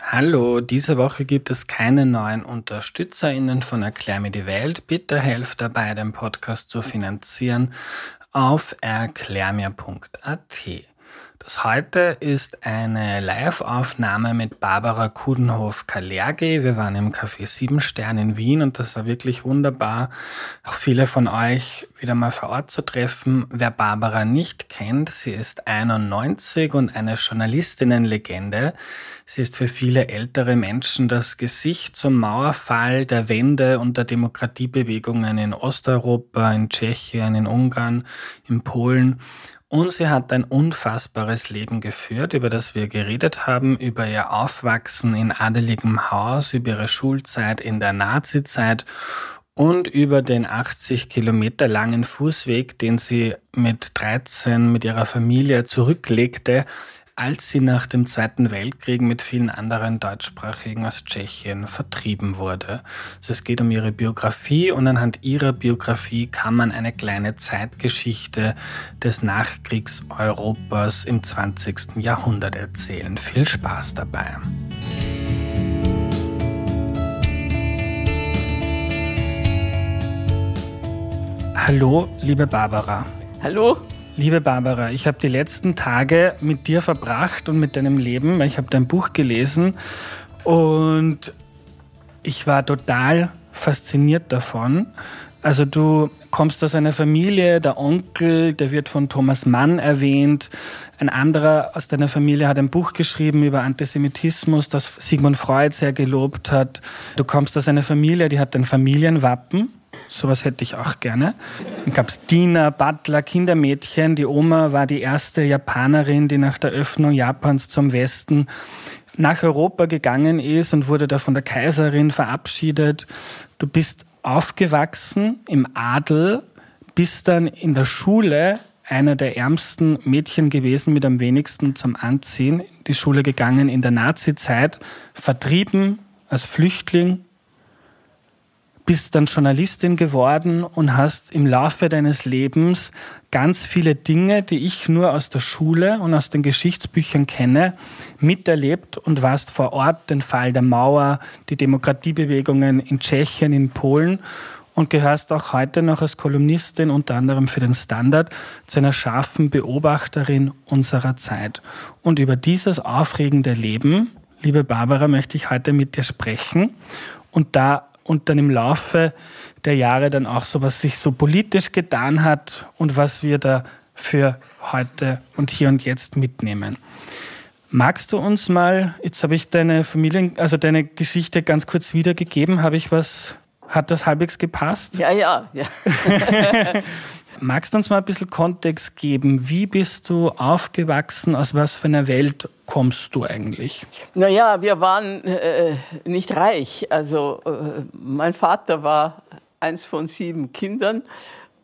Hallo, diese Woche gibt es keine neuen UnterstützerInnen von Erklär mir die Welt. Bitte helft dabei, den Podcast zu finanzieren auf erklärmir.at. Das heute ist eine Live-Aufnahme mit Barbara Kudenhof-Kalergi. Wir waren im Café Sieben Stern in Wien und das war wirklich wunderbar, auch viele von euch wieder mal vor Ort zu treffen. Wer Barbara nicht kennt, sie ist 91 und eine Journalistinnenlegende. Sie ist für viele ältere Menschen das Gesicht zum Mauerfall der Wende und der Demokratiebewegungen in Osteuropa, in Tschechien, in Ungarn, in Polen. Und sie hat ein unfassbares Leben geführt, über das wir geredet haben, über ihr Aufwachsen in adeligem Haus, über ihre Schulzeit in der Nazizeit und über den 80 Kilometer langen Fußweg, den sie mit 13 mit ihrer Familie zurücklegte, als sie nach dem Zweiten Weltkrieg mit vielen anderen Deutschsprachigen aus Tschechien vertrieben wurde. Also es geht um ihre Biografie und anhand ihrer Biografie kann man eine kleine Zeitgeschichte des Nachkriegseuropas im 20. Jahrhundert erzählen. Viel Spaß dabei. Hallo, liebe Barbara. Hallo. Liebe Barbara, ich habe die letzten Tage mit dir verbracht und mit deinem Leben. Ich habe dein Buch gelesen und ich war total fasziniert davon. Also du kommst aus einer Familie, der Onkel, der wird von Thomas Mann erwähnt. Ein anderer aus deiner Familie hat ein Buch geschrieben über Antisemitismus, das Sigmund Freud sehr gelobt hat. Du kommst aus einer Familie, die hat ein Familienwappen Sowas hätte ich auch gerne. Dann gab es Diener, Butler, Kindermädchen. Die Oma war die erste Japanerin, die nach der Öffnung Japans zum Westen nach Europa gegangen ist und wurde da von der Kaiserin verabschiedet. Du bist aufgewachsen im Adel, bist dann in der Schule einer der ärmsten Mädchen gewesen mit am wenigsten zum Anziehen, die Schule gegangen in der Nazizeit, vertrieben als Flüchtling bist dann Journalistin geworden und hast im Laufe deines Lebens ganz viele Dinge, die ich nur aus der Schule und aus den Geschichtsbüchern kenne, miterlebt und warst vor Ort den Fall der Mauer, die Demokratiebewegungen in Tschechien, in Polen und gehörst auch heute noch als Kolumnistin unter anderem für den Standard zu einer scharfen Beobachterin unserer Zeit. Und über dieses aufregende Leben, liebe Barbara, möchte ich heute mit dir sprechen und da und dann im Laufe der Jahre dann auch so, was sich so politisch getan hat und was wir da für heute und hier und jetzt mitnehmen. Magst du uns mal, jetzt habe ich deine Familien, also deine Geschichte ganz kurz wiedergegeben, habe ich was, hat das halbwegs gepasst? Ja, ja, ja. Magst du uns mal ein bisschen Kontext geben? Wie bist du aufgewachsen? Aus was für einer Welt kommst du eigentlich? Naja, wir waren äh, nicht reich. Also äh, mein Vater war eins von sieben Kindern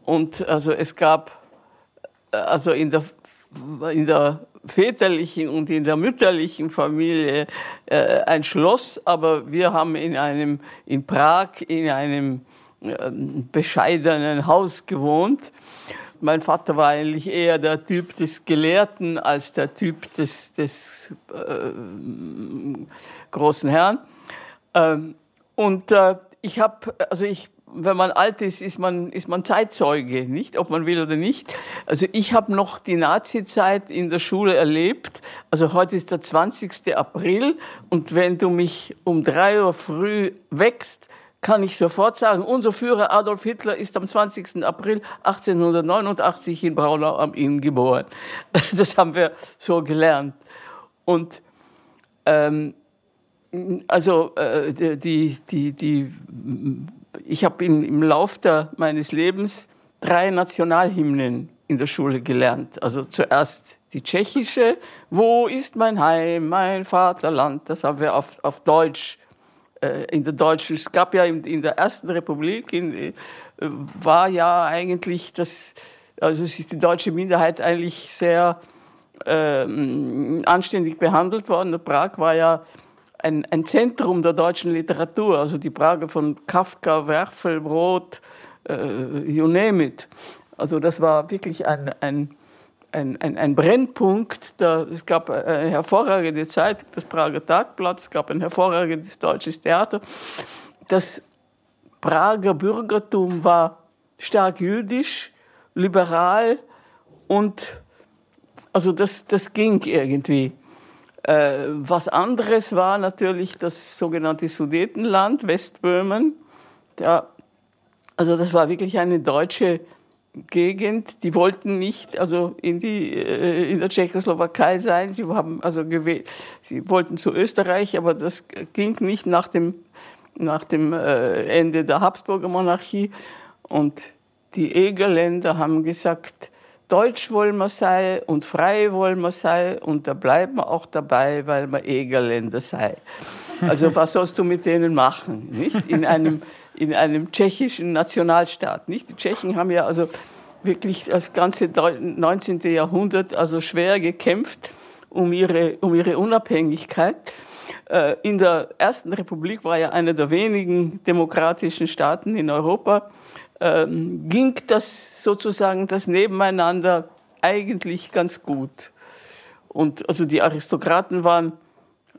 und also es gab äh, also in der in der väterlichen und in der mütterlichen Familie äh, ein Schloss, aber wir haben in einem in Prag in einem ähm, bescheidenen Haus gewohnt. Mein Vater war eigentlich eher der Typ des Gelehrten als der Typ des, des äh, großen Herrn. Ähm, und äh, ich habe, also ich, wenn man alt ist, ist man, ist man Zeitzeuge, nicht, ob man will oder nicht. Also ich habe noch die Nazi-Zeit in der Schule erlebt. Also heute ist der 20. April und wenn du mich um drei Uhr früh wächst, kann ich sofort sagen, unser Führer Adolf Hitler ist am 20. April 1889 in Braunau am Inn geboren. Das haben wir so gelernt. Und ähm, also äh, die, die, die, ich habe im Lauf meines Lebens drei Nationalhymnen in der Schule gelernt. Also zuerst die tschechische, Wo ist mein Heim, mein Vaterland? Das haben wir auf, auf Deutsch in der deutschen, es gab ja in, in der ersten Republik, in, äh, war ja eigentlich das, also es ist die deutsche Minderheit eigentlich sehr ähm, anständig behandelt worden. Prag war ja ein, ein Zentrum der deutschen Literatur, also die Prager von Kafka, Werfel, Brot, äh, you name it. Also das war wirklich ein, ein, ein, ein, ein Brennpunkt. Da, es gab eine hervorragende Zeit, das Prager Tagblatt, es gab ein hervorragendes deutsches Theater. Das Prager Bürgertum war stark jüdisch, liberal und also das, das ging irgendwie. Äh, was anderes war natürlich das sogenannte Sudetenland, Westböhmen. Ja, also das war wirklich eine deutsche Gegend. Die wollten nicht also in, die, äh, in der Tschechoslowakei sein. Sie, haben also gewählt, sie wollten zu Österreich, aber das ging nicht nach dem, nach dem äh, Ende der Habsburger Monarchie. Und die Egerländer haben gesagt, Deutsch wollen wir sein und frei wollen wir sein und da bleiben wir auch dabei, weil wir Egerländer sei. Also was sollst du mit denen machen, nicht? In einem, in einem tschechischen Nationalstaat, nicht? Die Tschechen haben ja also wirklich das ganze 19. Jahrhundert also schwer gekämpft um ihre, um ihre Unabhängigkeit. Äh, in der Ersten Republik war ja einer der wenigen demokratischen Staaten in Europa, ähm, ging das sozusagen das Nebeneinander eigentlich ganz gut. Und also die Aristokraten waren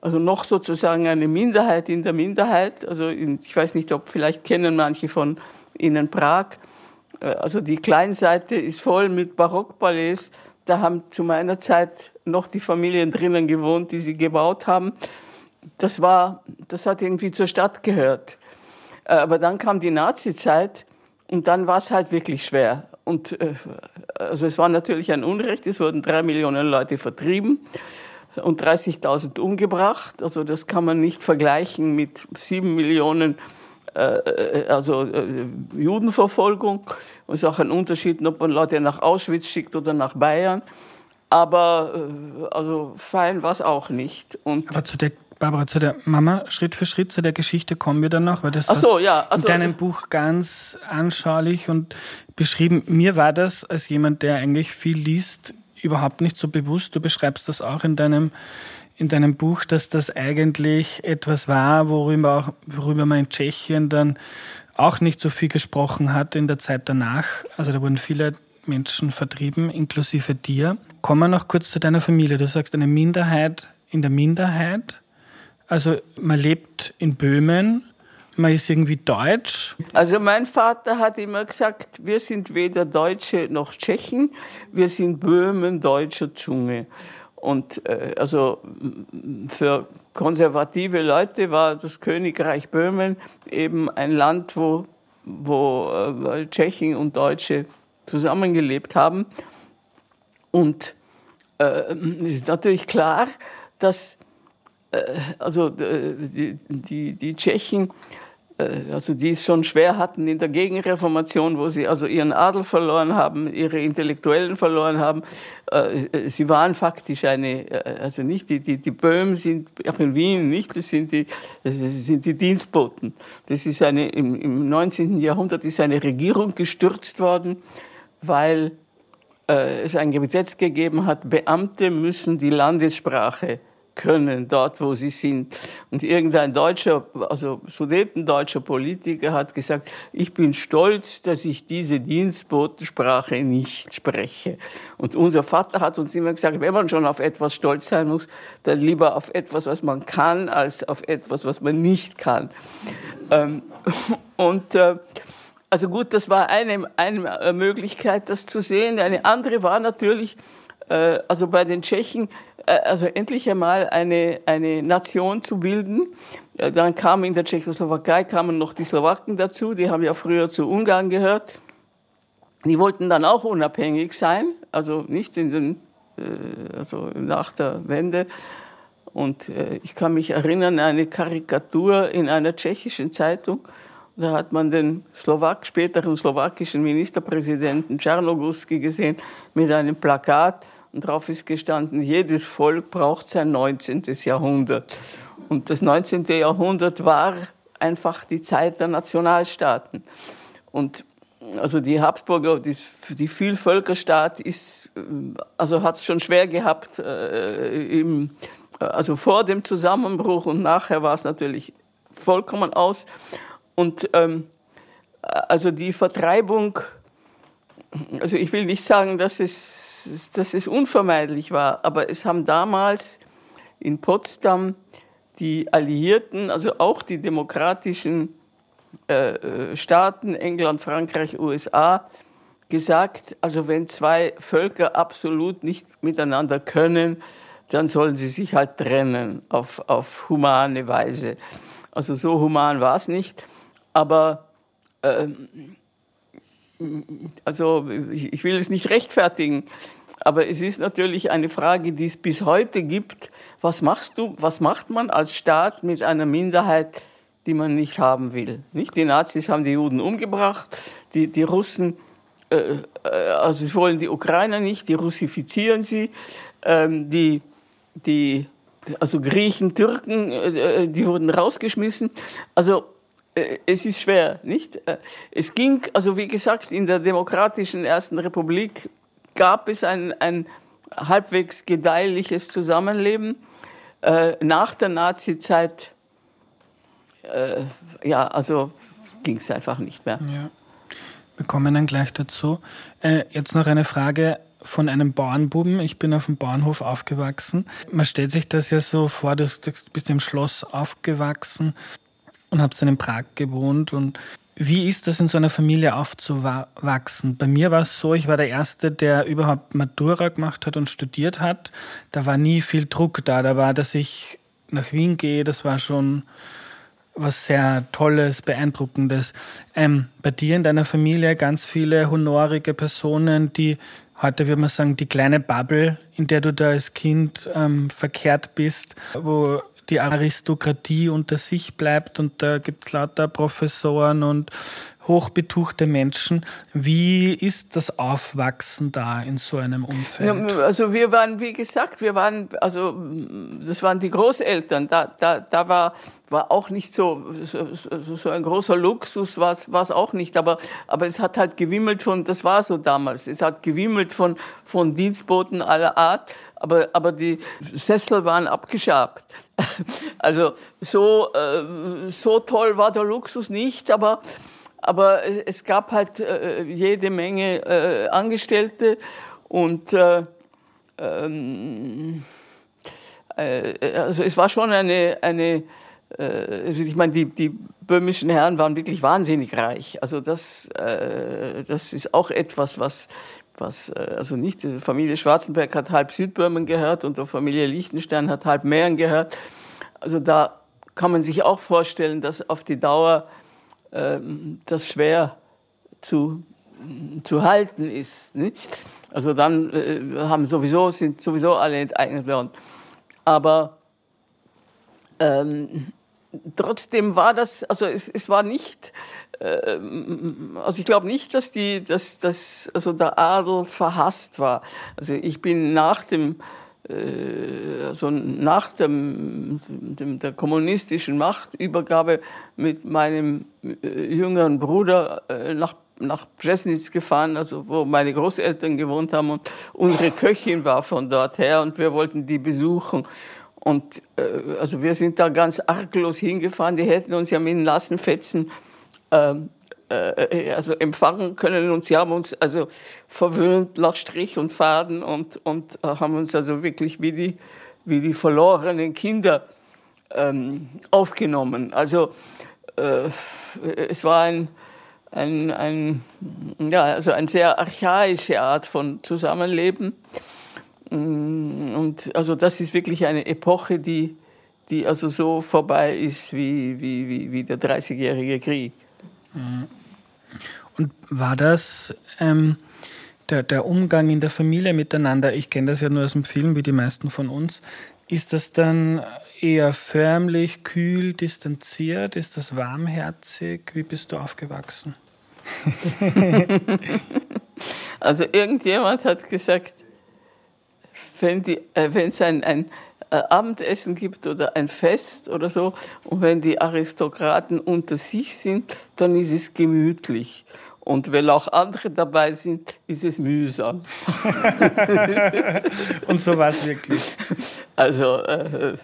also noch sozusagen eine Minderheit in der Minderheit. Also in, ich weiß nicht, ob vielleicht kennen manche von Ihnen Prag. Äh, also die Kleinseite ist voll mit Barockballets. Da haben zu meiner Zeit noch die Familien drinnen gewohnt, die sie gebaut haben. Das war, das hat irgendwie zur Stadt gehört. Äh, aber dann kam die Nazi-Zeit und dann war es halt wirklich schwer. Und äh, also es war natürlich ein Unrecht, es wurden drei Millionen Leute vertrieben und 30.000 umgebracht. Also das kann man nicht vergleichen mit sieben Millionen äh, äh also äh, Judenverfolgung. Es ist auch ein Unterschied, ob man Leute nach Auschwitz schickt oder nach Bayern. Aber äh, also fein war es auch nicht. Und Aber zu der Barbara, zu der Mama, Schritt für Schritt zu der Geschichte kommen wir dann noch, weil das so, ja, also, in deinem Buch ganz anschaulich und beschrieben. Mir war das als jemand, der eigentlich viel liest, überhaupt nicht so bewusst. Du beschreibst das auch in deinem, in deinem Buch, dass das eigentlich etwas war, worüber, auch, worüber man in Tschechien dann auch nicht so viel gesprochen hat in der Zeit danach. Also da wurden viele Menschen vertrieben, inklusive dir. Kommen wir noch kurz zu deiner Familie. Du sagst eine Minderheit in der Minderheit. Also man lebt in Böhmen, man ist irgendwie deutsch. Also mein Vater hat immer gesagt, wir sind weder Deutsche noch Tschechen, wir sind Böhmen deutscher Zunge. Und äh, also für konservative Leute war das Königreich Böhmen eben ein Land, wo, wo äh, Tschechen und Deutsche zusammengelebt haben. Und äh, ist natürlich klar, dass also äh, die, die, die Tschechen, äh, also die es schon schwer hatten in der Gegenreformation, wo sie also ihren Adel verloren haben, ihre Intellektuellen verloren haben. Sie waren faktisch eine, also nicht die, die, die Böhmen sind, auch in Wien nicht, das sind die, das sind die Dienstboten. Das ist eine, im 19. Jahrhundert ist eine Regierung gestürzt worden, weil es ein Gesetz gegeben hat, Beamte müssen die Landessprache können, dort wo sie sind. Und irgendein deutscher, also sudetendeutscher Politiker hat gesagt, ich bin stolz, dass ich diese Dienstbotensprache nicht spreche. Und unser Vater hat uns immer gesagt, wenn man schon auf etwas stolz sein muss, dann lieber auf etwas, was man kann, als auf etwas, was man nicht kann. Ähm, und äh, also gut, das war eine, eine Möglichkeit, das zu sehen. Eine andere war natürlich, äh, also bei den Tschechen, also endlich einmal eine, eine Nation zu bilden. Äh, dann kamen in der Tschechoslowakei kamen noch die Slowaken dazu, die haben ja früher zu Ungarn gehört. Die wollten dann auch unabhängig sein, also nicht in den, also nach der Wende. Und ich kann mich erinnern, eine Karikatur in einer tschechischen Zeitung, da hat man den Slowak, späteren slowakischen Ministerpräsidenten Czarnoguski gesehen mit einem Plakat und darauf ist gestanden, jedes Volk braucht sein 19. Jahrhundert. Und das 19. Jahrhundert war einfach die Zeit der Nationalstaaten. Und also die Habsburger, die, die Vielvölkerstaat ist, also hat es schon schwer gehabt, äh, im, also vor dem Zusammenbruch und nachher war es natürlich vollkommen aus. Und ähm, also die Vertreibung, also ich will nicht sagen, dass es, dass es unvermeidlich war. Aber es haben damals in Potsdam die Alliierten, also auch die demokratischen äh, äh Staaten, England, Frankreich, USA, gesagt, also wenn zwei Völker absolut nicht miteinander können, dann sollen sie sich halt trennen auf, auf humane Weise. Also so human war es nicht, aber äh, also ich will es nicht rechtfertigen, aber es ist natürlich eine Frage, die es bis heute gibt. Was machst du, was macht man als Staat mit einer Minderheit, die man nicht haben will? Nicht? Die Nazis haben die Juden umgebracht, die, die Russen, äh, äh also sie wollen die Ukrainer nicht, die russifizieren sie, ähm, die, die, also Griechen, Türken, äh, äh die wurden rausgeschmissen. Also es ist schwer, nicht? Äh, es ging, also wie gesagt, in der demokratischen Ersten Republik gab es ein, ein halbwegs gedeihliches Zusammenleben. Äh, nach der Nazizeit, äh, ja, also ging es einfach nicht mehr. Ja. Wir kommen dann gleich dazu. Äh, jetzt noch eine Frage von einem Bauernbuben. Ich bin auf dem Bauernhof aufgewachsen. Man stellt sich das ja so vor, du bist im Schloss aufgewachsen und habe dann in Prag gewohnt. Und wie ist das in so einer Familie aufzuwachsen? Bei mir war es so, ich war der Erste, der überhaupt Matura gemacht hat und studiert hat. Da war nie viel Druck da. Da war, dass ich nach Wien gehe, das war schon was sehr Tolles, Beeindruckendes. Ähm, bei dir in deiner Familie ganz viele honorige Personen, die heute würde man sagen, die kleine Bubble, in der du da als Kind ähm, verkehrt bist, wo die Aristokratie unter sich bleibt und da gibt es lauter Professoren und hochbetuchte Menschen. Wie ist das Aufwachsen da in so einem Umfeld? Ja, also wir waren, wie gesagt, wir waren, also das waren die Großeltern. Da, da, da war, war auch nicht so, so, so ein großer Luxus, war es auch nicht. Aber, aber es hat halt gewimmelt von, das war so damals, es hat gewimmelt von, von Dienstboten aller Art. Aber, aber die Sessel waren abgeschabt. Also so, äh, so toll war der Luxus nicht, aber, aber es gab halt äh, jede Menge äh, Angestellte und äh, ähm, äh, also es war schon eine, eine äh, also ich meine, die, die böhmischen Herren waren wirklich wahnsinnig reich. Also das, das ist auch etwas, was was, äh, also nicht, die Familie Schwarzenberg hat halb Südböhmen gehört und die Familie Liechtenstein hat halb Mähren gehört. Also da kann man sich auch vorstellen, dass auf die Dauer äh, das schwer zu, zu halten ist. Nicht? Also dann äh, haben sowieso, sind sowieso alle enteignet worden. Aber ähm, trotzdem war das, also es, es war nicht also ich glaube nicht, dass die, dass, dass also der Adel verhasst war. Also ich bin nach dem äh, also nach dem, dem, der kommunistischen Machtübergabe mit meinem äh, jüngeren Bruder äh, nach nach Bresnitz gefahren, also wo meine Großeltern gewohnt haben und unsere Köchin war von dort her und wir wollten die besuchen. Und äh, also wir sind da ganz arglos hingefahren, die hätten uns ja mit den Lassenfetzen ähm, äh, also empfangen können. Und sie haben uns also verwöhnt nach Strich und Faden und, und äh, haben uns also wirklich wie die, wie die verlorenen Kinder ähm, aufgenommen. Also äh, es war ein, ein, ein, ja, also eine sehr archaische Art von Zusammenleben. Mm, und also das ist wirklich eine Epoche, die, die also so vorbei ist wie, wie, wie, wie der Dreißigjährige Krieg. Und war das ähm, der, der Umgang in der Familie miteinander? Ich kenne das ja nur aus dem Film, wie die meisten von uns. Ist das dann eher förmlich, kühl, distanziert? Ist das warmherzig? Wie bist du aufgewachsen? also irgendjemand hat gesagt, wenn es äh, ein, ein äh, Abendessen gibt oder ein Fest oder so. Und wenn die Aristokraten unter sich sind, dann ist es gemütlich. Und wenn auch andere dabei sind, ist es mühsam. Und so war es wirklich. Also äh,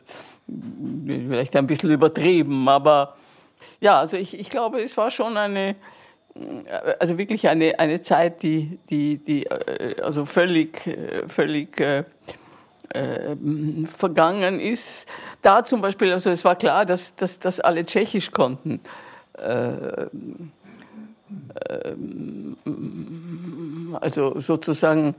vielleicht ein bisschen übertrieben, aber ja, also ich, ich glaube, es war schon eine, also wirklich eine, eine Zeit, die, die, die äh, also völlig, äh, völlig äh, äh, vergangen ist. Da zum Beispiel, also es war klar, dass, dass, dass alle Tschechisch konnten. Äh, also sozusagen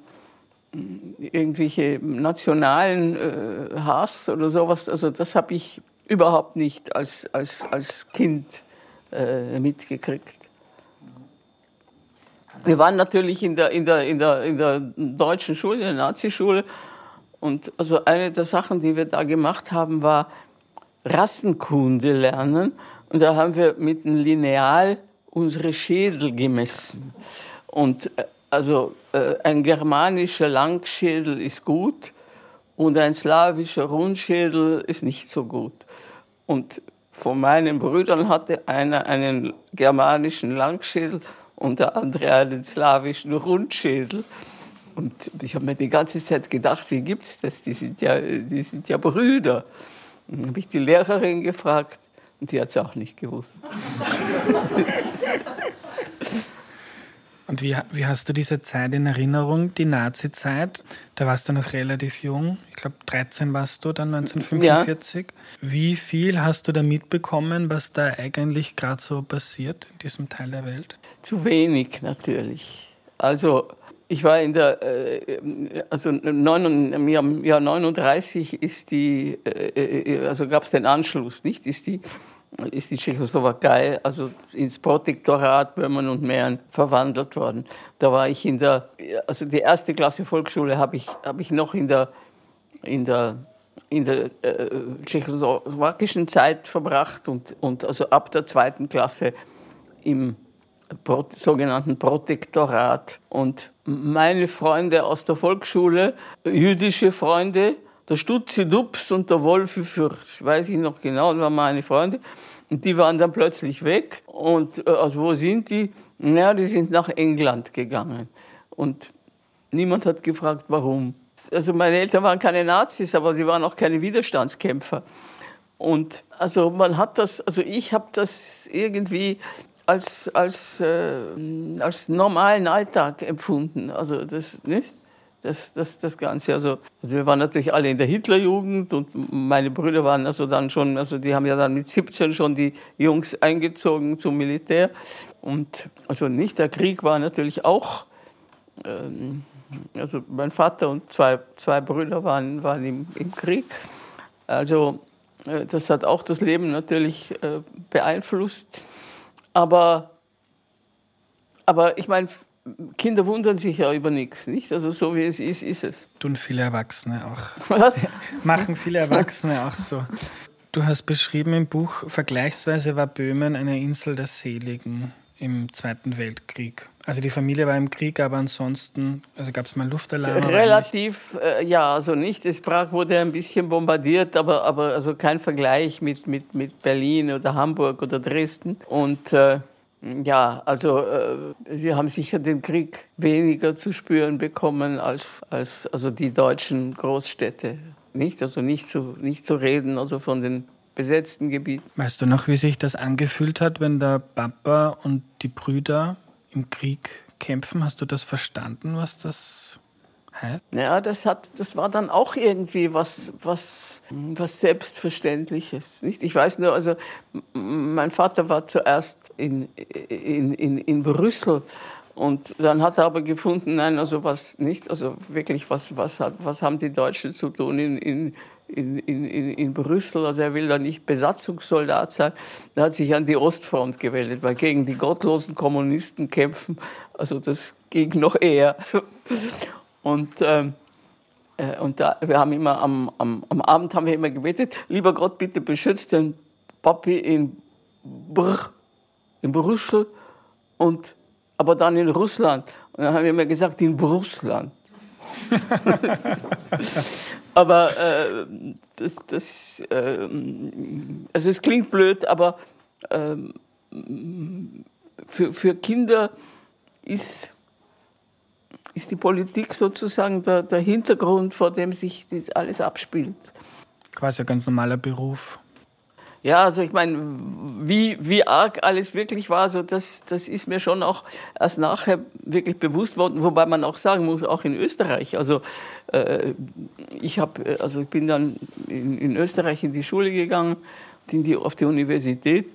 irgendwelche nationalen äh, Hass oder sowas, also das habe ich überhaupt nicht als, als, als Kind äh, mitgekriegt. Wir waren natürlich in der, in der, in der, in der deutschen Schule, in der Nazischule. Und also eine der Sachen, die wir da gemacht haben, war Rassenkunde lernen. Und da haben wir mit einem Lineal unsere Schädel gemessen. Und äh, also äh, ein germanischer Langschädel ist gut und ein slawischer Rundschädel ist nicht so gut. Und von meinen Brüdern hatte einer einen germanischen Langschädel und der andere einen slawischen Rundschädel. Und ich habe mir die ganze Zeit gedacht, wie gibt es das? Die sind ja, die sind ja Brüder. Und dann habe ich die Lehrerin gefragt und die hat es auch nicht gewusst. Und wie, wie hast du diese Zeit in Erinnerung, die Nazi-Zeit? Da warst du noch relativ jung. Ich glaube, 13 warst du dann 1945. Ja. Wie viel hast du da mitbekommen, was da eigentlich gerade so passiert in diesem Teil der Welt? Zu wenig natürlich. Also ich war in der, äh, also im Jahr 39 ist die, äh, äh, also gab es den Anschluss, nicht? Ist die ist die Tschechoslowakei also ins Protektorat Böhmen und Mähren verwandelt worden. Da war ich in der, also die erste Klasse Volksschule habe ich, habe ich noch in der, in der, in der äh, tschechoslowakischen Zeit verbracht und, und also ab der zweiten Klasse im sogenannten Protektorat. Und meine Freunde aus der Volksschule, jüdische Freunde, der Stutzi Dups und der Wolfi Fürth, weiß ich noch genau, waren meine Freunde. Und die waren dann plötzlich weg. Und also wo sind die? Na, die sind nach England gegangen. Und niemand hat gefragt, warum. Also meine Eltern waren keine Nazis, aber sie waren auch keine Widerstandskämpfer. Und also man hat das, also ich habe das irgendwie als, als, äh, als normalen Alltag empfunden. Also das nicht das, das, das Ganze. Also, also wir waren natürlich alle in der Hitlerjugend und meine Brüder waren also dann schon, also die haben ja dann mit 17 schon die Jungs eingezogen zum Militär. Und also nicht, der Krieg war natürlich auch, ähm, also mein Vater und zwei, zwei Brüder waren, waren im, im Krieg. Also äh, das hat auch das Leben natürlich äh, beeinflusst. Aber, aber ich meine, Kinder wundern sich ja über nichts, nicht? Also so wie es ist, ist es. Tun viele Erwachsene auch. Was? Machen viele Erwachsene auch so. Du hast beschrieben im Buch, vergleichsweise war Böhmen eine Insel der Seligen im Zweiten Weltkrieg. Also die Familie war im Krieg, aber ansonsten, also gab es mal Luftalarm? Relativ, äh, ja, also nicht. Es Prag wurde ein bisschen bombardiert, aber, aber also kein Vergleich mit, mit, mit Berlin oder Hamburg oder Dresden. Und äh, ja, also äh, wir haben sicher den Krieg weniger zu spüren bekommen als, als also die deutschen Großstädte. Nicht? Also nicht zu, nicht zu reden also von den besetzten Gebieten. Weißt du noch, wie sich das angefühlt hat, wenn der Papa und die Brüder im Krieg kämpfen? Hast du das verstanden, was das heißt? Ja, das, hat, das war dann auch irgendwie was, was, was Selbstverständliches. Nicht? Ich weiß nur, also mein Vater war zuerst in, in, in, in Brüssel. Und dann hat er aber gefunden, nein, also was nicht, also wirklich, was, was, hat, was haben die Deutschen zu tun in, in, in, in, in Brüssel? Also er will da nicht Besatzungssoldat sein. Er hat sich an die Ostfront gewählt, weil gegen die gottlosen Kommunisten kämpfen, also das ging noch eher. Und, ähm, äh, und da, wir haben immer am, am, am Abend haben wir immer gebetet, lieber Gott, bitte beschützt den Papi in Brr in Brüssel und aber dann in Russland. Und dann haben wir immer gesagt, in Russland. aber äh, das, das äh, also es klingt blöd, aber äh, für, für Kinder ist, ist die Politik sozusagen der, der Hintergrund, vor dem sich das alles abspielt. Quasi ein ganz normaler Beruf. Ja, also ich meine, wie, wie arg alles wirklich war, so das, das ist mir schon auch erst nachher wirklich bewusst worden, wobei man auch sagen muss, auch in Österreich. Also äh, ich habe, also ich bin dann in, in, Österreich in die Schule gegangen, in die, auf die Universität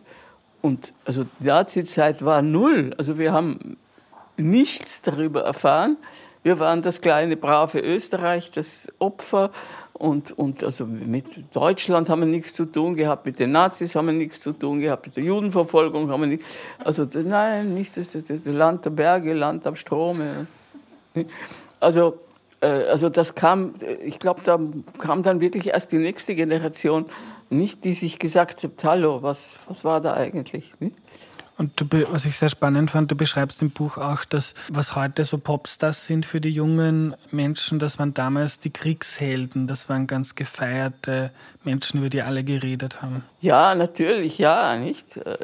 und also die Nazi-Zeit war null. Also wir haben nichts darüber erfahren. Wir waren das kleine brave Österreich, das Opfer und, und also mit Deutschland haben wir nichts zu tun gehabt, mit den Nazis haben wir nichts zu tun gehabt, mit der Judenverfolgung haben wir nichts. Also nein, nicht das, das, das Land der Berge, Land am Strome. Also, äh, also das kam, ich glaube, da kam dann wirklich erst die nächste Generation, nicht die sich gesagt hat, hallo, was, was war da eigentlich? Nicht? Und du, was ich sehr spannend fand, du beschreibst im Buch auch, dass was heute so Popstars sind für die jungen Menschen, das waren damals die Kriegshelden, das waren ganz gefeierte Menschen, über die alle geredet haben. Ja, natürlich, ja, nicht. Äh,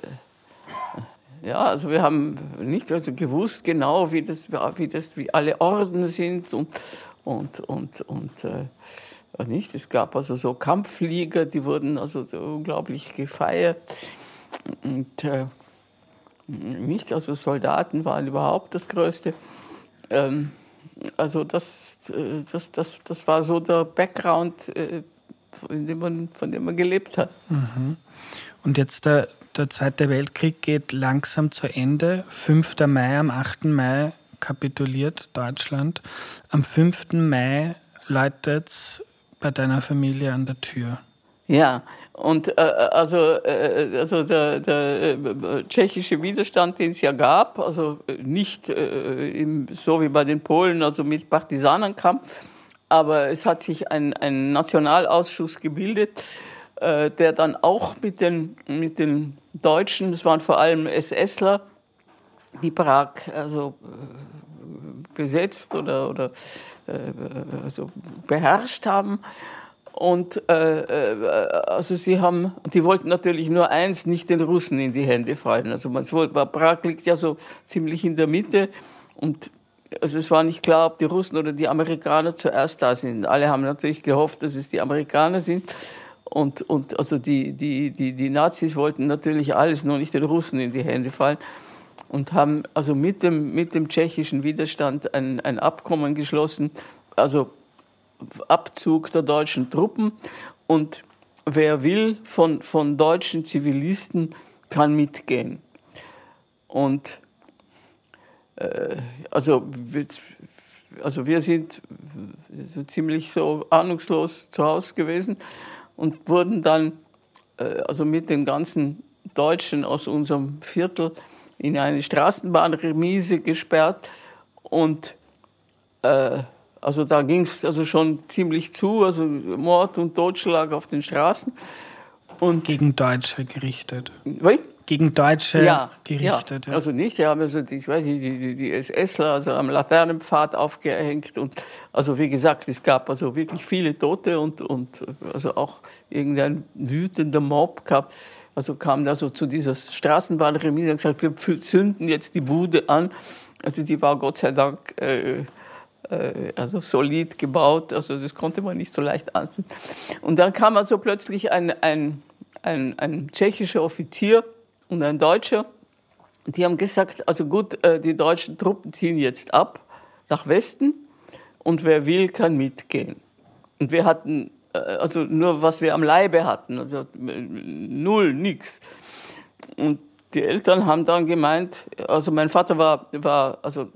ja, also wir haben nicht also gewusst genau, wie das, wie das, wie alle Orden sind und und und und äh, nicht. Es gab also so Kampfflieger, die wurden also so unglaublich gefeiert und äh, nicht. Also Soldaten waren überhaupt das Größte. Ähm, also das, äh, das, das, das war so der Background, äh, von dem man, von dem man gelebt hat. Mhm. Und jetzt der, der Zweite Weltkrieg geht langsam zu Ende. 5. Mai, am 8. Mai kapituliert Deutschland. Am 5. Mai läutet es bei deiner Familie an der Tür. Ja, und äh, also, äh, also der, der äh, tschechische Widerstand, den es ja gab, also nicht äh, im, so wie bei den Polen, also mit Partisanenkampf, aber es hat sich ein, ein Nationalausschuss gebildet, äh, der dann auch mit den, mit den Deutschen, es waren vor allem SSler, die Prag also äh, besetzt oder, oder also beherrscht haben und äh, äh, also sie haben, die wollten natürlich nur eins, nicht den Russen in die Hände fallen. Also man Prag liegt ja so ziemlich in der Mitte und also es war nicht klar, ob die Russen oder die Amerikaner zuerst da sind. Alle haben natürlich gehofft, dass es die Amerikaner sind. Und, und also die, die, die, die Nazis wollten natürlich alles, nur nicht den Russen in die Hände fallen. Und haben also mit dem, mit dem tschechischen Widerstand ein, ein Abkommen geschlossen, also Abzug der deutschen Truppen und wer will von, von deutschen Zivilisten kann mitgehen. Und äh, also, also wir sind so ziemlich so ahnungslos zu Hause gewesen und wurden dann äh, also mit den ganzen Deutschen aus unserem Viertel in eine Straßenbahnremise gesperrt und äh, also da ging es also schon ziemlich zu, also Mord und Totschlag auf den Straßen. Und Gegen Deutsche gerichtet. Wie? Gegen Deutsche ja, gerichtet. Ja. Also nicht, die haben also, die, ich weiß nicht, die, die, die SSler also am Laternenpfad aufgehängt und also wie gesagt, es gab also wirklich viele Tote und, und also auch irgendein wütender Mob gab. Also kam da so zu dieser Straßenbahnremise und gesagt, wir zünden jetzt die Bude an. Also die war Gott sei Dank äh, äh, also solid gebaut, also das konnte man nicht so leicht ansehen. Und dann kam also plötzlich ein, ein, ein, ein tschechischer Offizier und ein Deutscher, die haben gesagt, also gut, äh, die deutschen Truppen ziehen jetzt ab nach Westen und wer will, kann mitgehen. Und wir hatten äh, also nur was wir am Leibe hatten, also null, nix. Und die Eltern haben dann gemeint, also mein Vater war, war, also,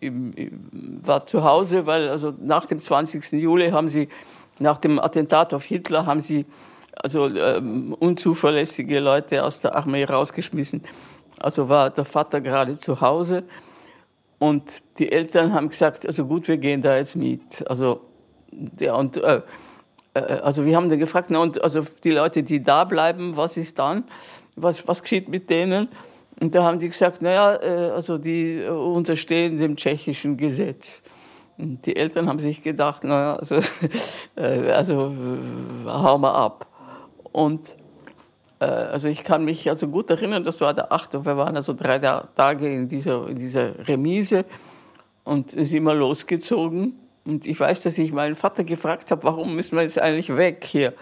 war zu Hause, weil also nach dem 20. Juli haben sie, nach dem Attentat auf Hitler, haben sie also ähm, unzuverlässige Leute aus der Armee rausgeschmissen. Also war der Vater gerade zu Hause und die Eltern haben gesagt, also gut, wir gehen da jetzt mit. Also, ja, und, äh, äh also wir haben dann gefragt, na, und also die Leute, die da bleiben, was ist dann? Was, was geschieht mit denen? Und da haben die gesagt, naja, äh, also die äh, unterstehen dem tschechischen Gesetz. Und die Eltern haben sich gedacht, naja, also, äh, also hau mal ab. Und also ich kann mich also gut erinnern, das war der 8. Wir waren also drei Tage in dieser, in dieser Remise und sind immer losgezogen. Und ich weiß, dass ich meinen Vater gefragt habe, warum müssen wir jetzt eigentlich weg hier?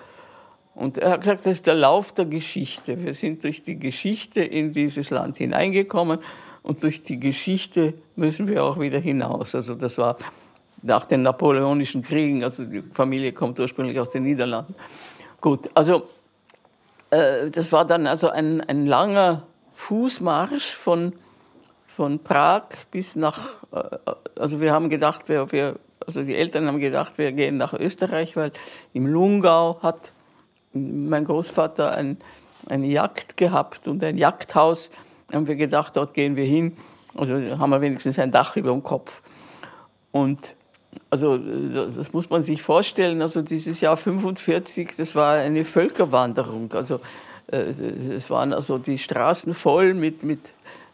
Und er hat gesagt, das ist der Lauf der Geschichte. Wir sind durch die Geschichte in dieses Land hineingekommen und durch die Geschichte müssen wir auch wieder hinaus. Also das war nach den napoleonischen Kriegen, also die Familie kommt ursprünglich aus den Niederlanden. Gut, also äh, das war dann also ein, ein langer Fußmarsch von, von Prag bis nach, äh, also wir haben gedacht, wir, wir, also die Eltern haben gedacht, wir gehen nach Österreich, weil im Lungau hat mein Großvater ein, eine Jagd gehabt und ein Jagdhaus. Da haben wir gedacht, dort gehen wir hin. Also haben wir wenigstens ein Dach über dem Kopf. Und also das muss man sich vorstellen. Also dieses Jahr 45, das war eine Völkerwanderung. Also äh, es waren also die Straßen voll mit, mit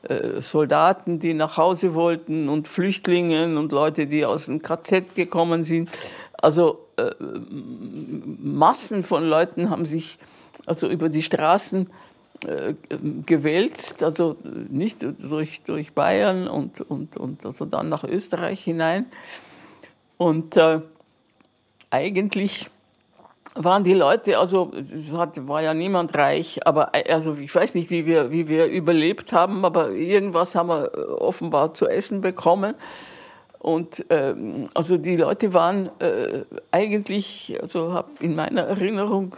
äh, Soldaten, die nach Hause wollten und Flüchtlingen und Leute, die aus dem KZ gekommen sind. Also äh, Massen von Leuten haben sich also über die Straßen äh, gewählt, also nicht durch, durch Bayern und, und, und also dann nach Österreich hinein. Und äh, eigentlich waren die Leute, also es war ja niemand reich, aber äh, also ich weiß nicht, wie wir, wie wir überlebt haben, aber irgendwas haben wir offenbar zu essen bekommen. Und ähm, also die Leute waren äh, eigentlich, also habe in meiner Erinnerung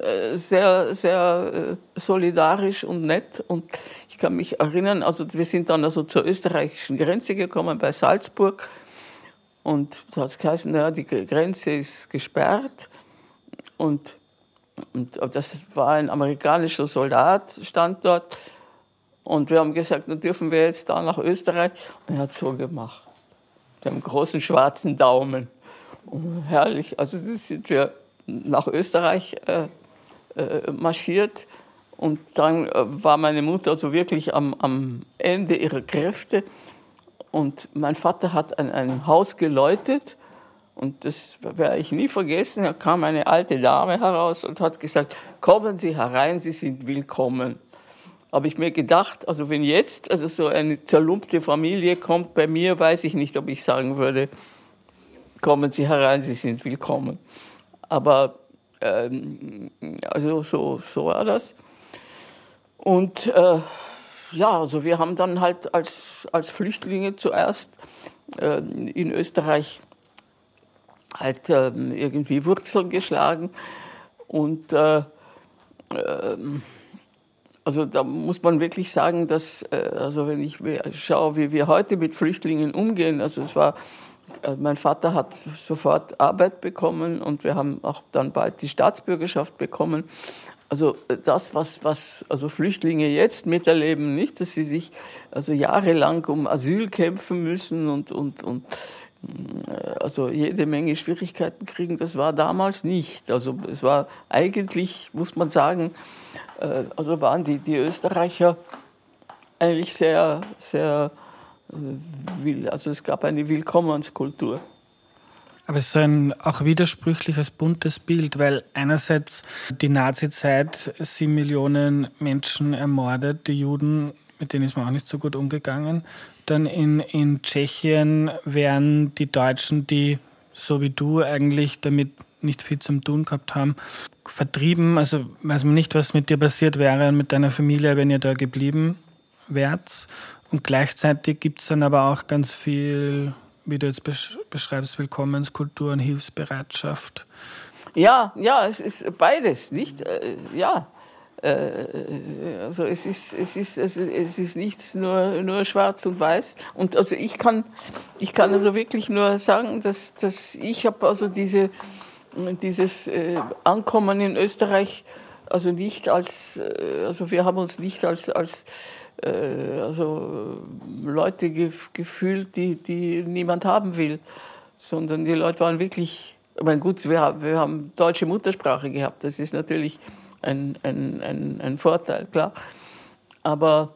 äh, sehr, sehr äh, solidarisch und nett. Und ich kann mich erinnern, also wir sind dann also zur österreichischen Grenze gekommen bei Salzburg. Und da hat es geheißen, ja, die Grenze ist gesperrt. Und, und das war ein amerikanischer Soldat, stand dort. Und wir haben gesagt, dann dürfen wir jetzt da nach Österreich. Und er hat so gemacht dem großen schwarzen Daumen. Oh, herrlich, also sind wir nach Österreich äh, äh, marschiert und dann äh, war meine Mutter also wirklich am, am Ende ihrer Kräfte und mein Vater hat an einem Haus geläutet und das werde ich nie vergessen. Da kam eine alte Dame heraus und hat gesagt, kommen Sie herein, Sie sind willkommen habe ich mir gedacht, also wenn jetzt also so eine zerlumpte Familie kommt bei mir, weiß ich nicht, ob ich sagen würde, kommen Sie herein, Sie sind willkommen. Aber ähm, also so, so war das. Und äh, ja, also wir haben dann halt als, als Flüchtlinge zuerst äh, in Österreich halt äh, irgendwie Wurzeln geschlagen und äh, ähm, also da muss man wirklich sagen, dass, äh, also wenn ich schaue, wie wir heute mit Flüchtlingen umgehen, also es war, äh, mein Vater hat sofort Arbeit bekommen und wir haben auch dann bald die Staatsbürgerschaft bekommen. Also äh, das, was, was also Flüchtlinge jetzt miterleben, nicht, dass sie sich also jahrelang um Asyl kämpfen müssen und, und, und also jede Menge Schwierigkeiten kriegen, das war damals nicht. Also es war eigentlich, muss man sagen, also waren die, die Österreicher eigentlich sehr, sehr, äh, also es gab eine Willkommenskultur. Aber es ist ein auch widersprüchliches, buntes Bild, weil einerseits die Nazi-Zeit sieben Millionen Menschen ermordet, die Juden, mit denen ist man auch nicht so gut umgegangen. Dann in, in Tschechien wären die Deutschen, die so wie du eigentlich damit nicht viel zum Tun gehabt haben, vertrieben. Also weiß man nicht, was mit dir passiert wäre und mit deiner Familie, wenn ihr da geblieben wärt. Und gleichzeitig gibt es dann aber auch ganz viel, wie du jetzt beschreibst, Willkommenskultur und Hilfsbereitschaft. Ja, ja, es ist beides, nicht? Äh, ja. Äh, also es ist, es ist, es ist nichts nur, nur schwarz und weiß. Und also ich kann, ich kann also wirklich nur sagen, dass, dass ich habe also diese dieses äh, Ankommen in Österreich also nicht als, äh, also wir haben uns nicht als, als äh, also Leute ge gefühlt, die, die niemand haben will, sondern die Leute waren wirklich, ich meine, gut, wir haben, wir haben deutsche Muttersprache gehabt, das ist natürlich ein, ein, ein, ein Vorteil, klar. Aber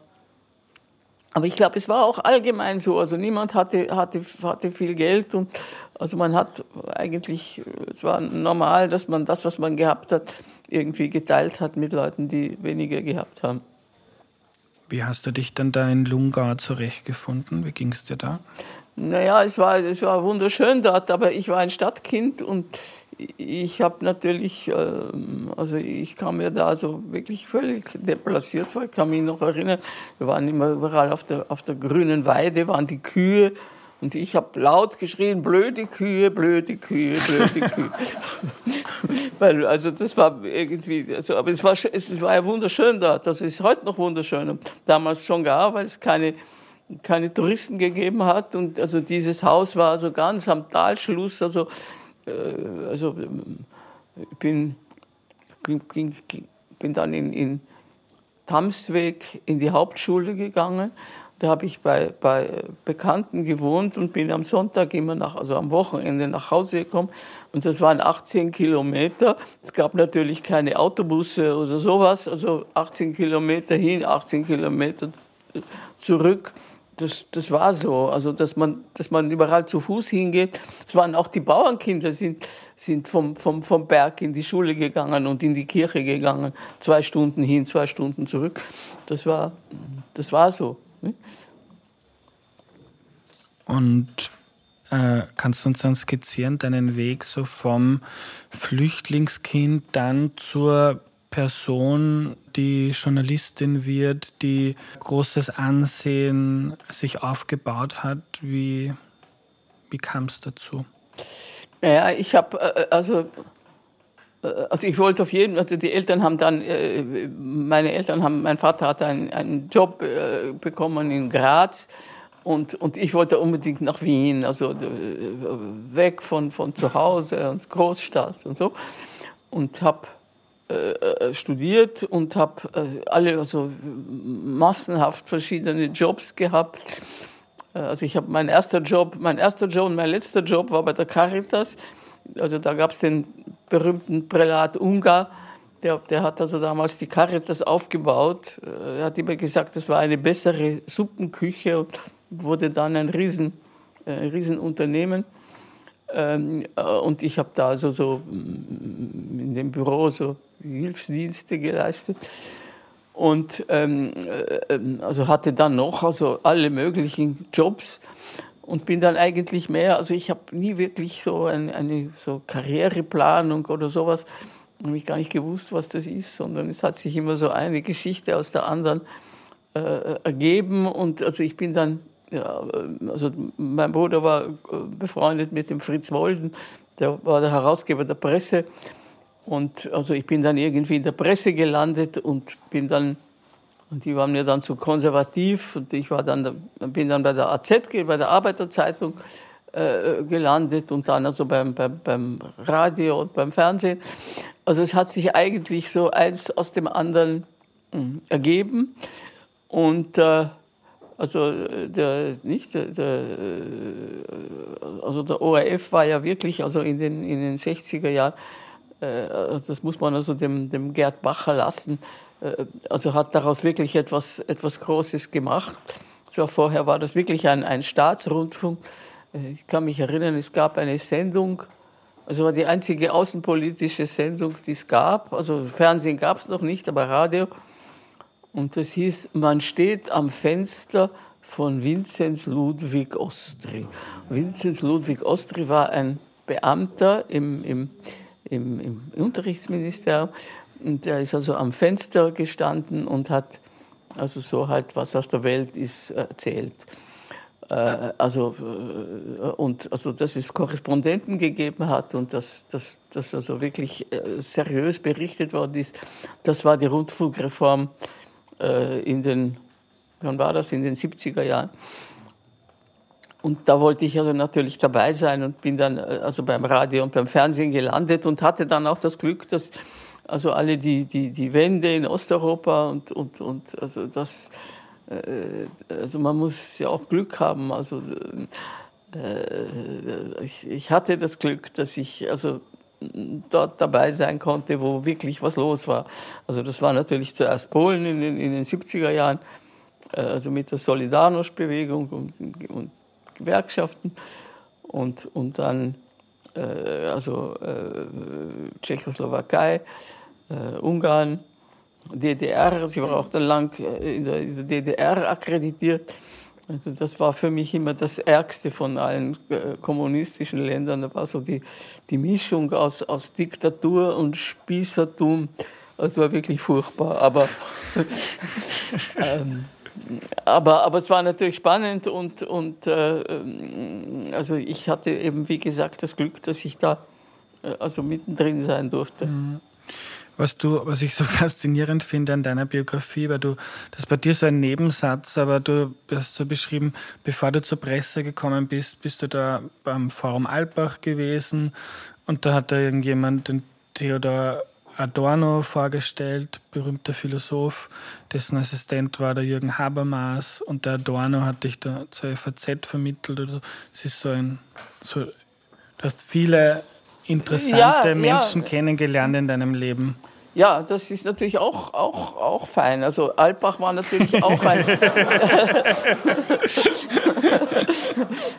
aber ich glaube, es war auch allgemein so. Also niemand hatte, hatte, hatte viel Geld und also man hat eigentlich, es war normal, dass man das, was man gehabt hat, irgendwie geteilt hat mit Leuten, die weniger gehabt haben. Wie hast du dich dann da in Lungau zurechtgefunden? Wie ging es dir da? Naja, es war, es war wunderschön dort, aber ich war ein Stadtkind und ich habe natürlich, ähm, also ich kam mir da so wirklich völlig deplaciert vor. Ich kann mich noch erinnern, wir waren immer überall auf der, auf der grünen Weide, waren die Kühe. Und ich habe laut geschrien, blöde Kühe, blöde Kühe, blöde Kühe. Weil, also das war irgendwie, also, aber es war, es war ja wunderschön da. Das ist heute noch wunderschön. Damals schon gar, weil es keine, keine Touristen gegeben hat. Und also dieses Haus war so ganz am Talschluss. Also, also ich bin, bin, bin dann in, in Tamsweg in die Hauptschule gegangen da habe ich bei, bei Bekannten gewohnt und bin am Sonntag immer nach, also am Wochenende nach Hause gekommen. Und das waren 18 Kilometer. Es gab natürlich keine Autobusse oder sowas. Also 18 Kilometer hin, 18 Kilometer zurück. Das, das war so. Also, dass man, dass man überall zu Fuß hingeht. Es waren auch die Bauernkinder, sind, sind vom, vom, vom Berg in die Schule gegangen und in die Kirche gegangen. Zwei Stunden hin, zwei Stunden zurück. Das war, das war so. Und äh, kannst du uns dann skizzieren, deinen Weg so vom Flüchtlingskind dann zur Person, die Journalistin wird, die großes Ansehen sich aufgebaut hat? Wie, wie kam es dazu? Ja, ich habe, äh, also äh, also ich wollte auf jeden, also die Eltern haben dann, äh, meine Eltern haben, mein Vater hat einen, einen Job äh, bekommen in Graz und, und ich wollte unbedingt nach Wien, also weg von, von zu Hause und Großstadt und so und habe studiert und habe alle also massenhaft verschiedene Jobs gehabt. Also ich habe mein erster Job, mein erster Job und mein letzter Job war bei der Caritas. Also da gab es den berühmten Prälat Ungar, der, der hat also damals die Caritas aufgebaut. Er hat immer gesagt, das war eine bessere Suppenküche und wurde dann ein Riesen, äh, Riesenunternehmen. Ähm, äh, und ich habe da also so mm, in dem Büro so Hilfsdienste geleistet. Und ähm, äh, also hatte dann noch also alle möglichen Jobs und bin dann eigentlich mehr, also ich habe nie wirklich so eine, eine so Karriereplanung oder sowas, habe ich gar nicht gewusst, was das ist, sondern es hat sich immer so eine Geschichte aus der anderen äh, ergeben. Und also ich bin dann, ja, also mein Bruder war äh, befreundet mit dem Fritz Wolden, der war der Herausgeber der Presse und also ich bin dann irgendwie in der Presse gelandet und bin dann und die waren mir dann zu konservativ und ich war dann, bin dann bei der AZ, bei der Arbeiterzeitung äh, gelandet und dann also beim, beim, beim Radio und beim Fernsehen. Also es hat sich eigentlich so eins aus dem anderen mh, hm, ergeben. Und äh, also der, nicht, der, der, also der ORF war ja wirklich also in den, in den 60er Jahren, äh, das muss man also dem, dem Gerd Bacher lassen, äh, also hat daraus wirklich etwas, etwas Großes gemacht. So, vorher war das wirklich ein, ein Staatsrundfunk. Äh, ich kann mich erinnern, es gab eine Sendung, also war die einzige außenpolitische Sendung, die es gab. Also Fernsehen gab es noch nicht, aber Radio. Und das hieß, man steht am Fenster von Vinzenz Ludwig Ostri. Vinzenz Ludwig Ostri war ein Beamter im, im, im, im Unterrichtsministerium und er ist also am Fenster gestanden und hat also so halt, was aus der Welt ist, erzählt. Äh, also, äh, und also, dass es Korrespondenten gegeben hat und dass das also wirklich äh, seriös berichtet worden ist, das war die Rundfunkreform in den, wann war das, in den 70er Jahren. Und da wollte ich also natürlich dabei sein und bin dann also beim Radio und beim Fernsehen gelandet und hatte dann auch das Glück, dass also alle die, die, die Wende in Osteuropa und, und, und also das, äh, also man muss ja auch Glück haben. Also äh, ich, ich hatte das Glück, dass ich also dort dabei sein konnte, wo wirklich was los war. Also das war natürlich zuerst Polen in den, in den 70er Jahren, äh, also mit der Solidarność-Bewegung und, und Gewerkschaften und, und dann äh, also äh, Tschechoslowakei, äh, Ungarn, DDR. Sie war auch dann lang äh, in der, in der DDR akkreditiert. Also das war für mich immer das Ärgste von allen äh, kommunistischen Ländern. Da war so die, die Mischung aus, aus Diktatur und Spießertum. Das war wirklich furchtbar. Aber, ähm, aber, aber es war natürlich spannend und, und äh, ähm, also ich hatte eben, wie gesagt, das Glück, dass ich da äh, also mittendrin sein durfte. Mhm was du, was ich so faszinierend finde an deiner Biografie, weil du, das ist bei dir so ein Nebensatz, aber du hast so beschrieben, bevor du zur Presse gekommen bist, bist du da beim Forum Alpbach gewesen und da hat da irgendjemand den Theodor Adorno vorgestellt, berühmter Philosoph, dessen Assistent war der Jürgen Habermas und der Adorno hat dich da zur FAZ vermittelt. Oder Es ist so ein, so, du hast viele interessante ja, Menschen ja. kennengelernt in deinem Leben. Ja, das ist natürlich auch, auch, auch fein. Also Alpbach war natürlich auch ein.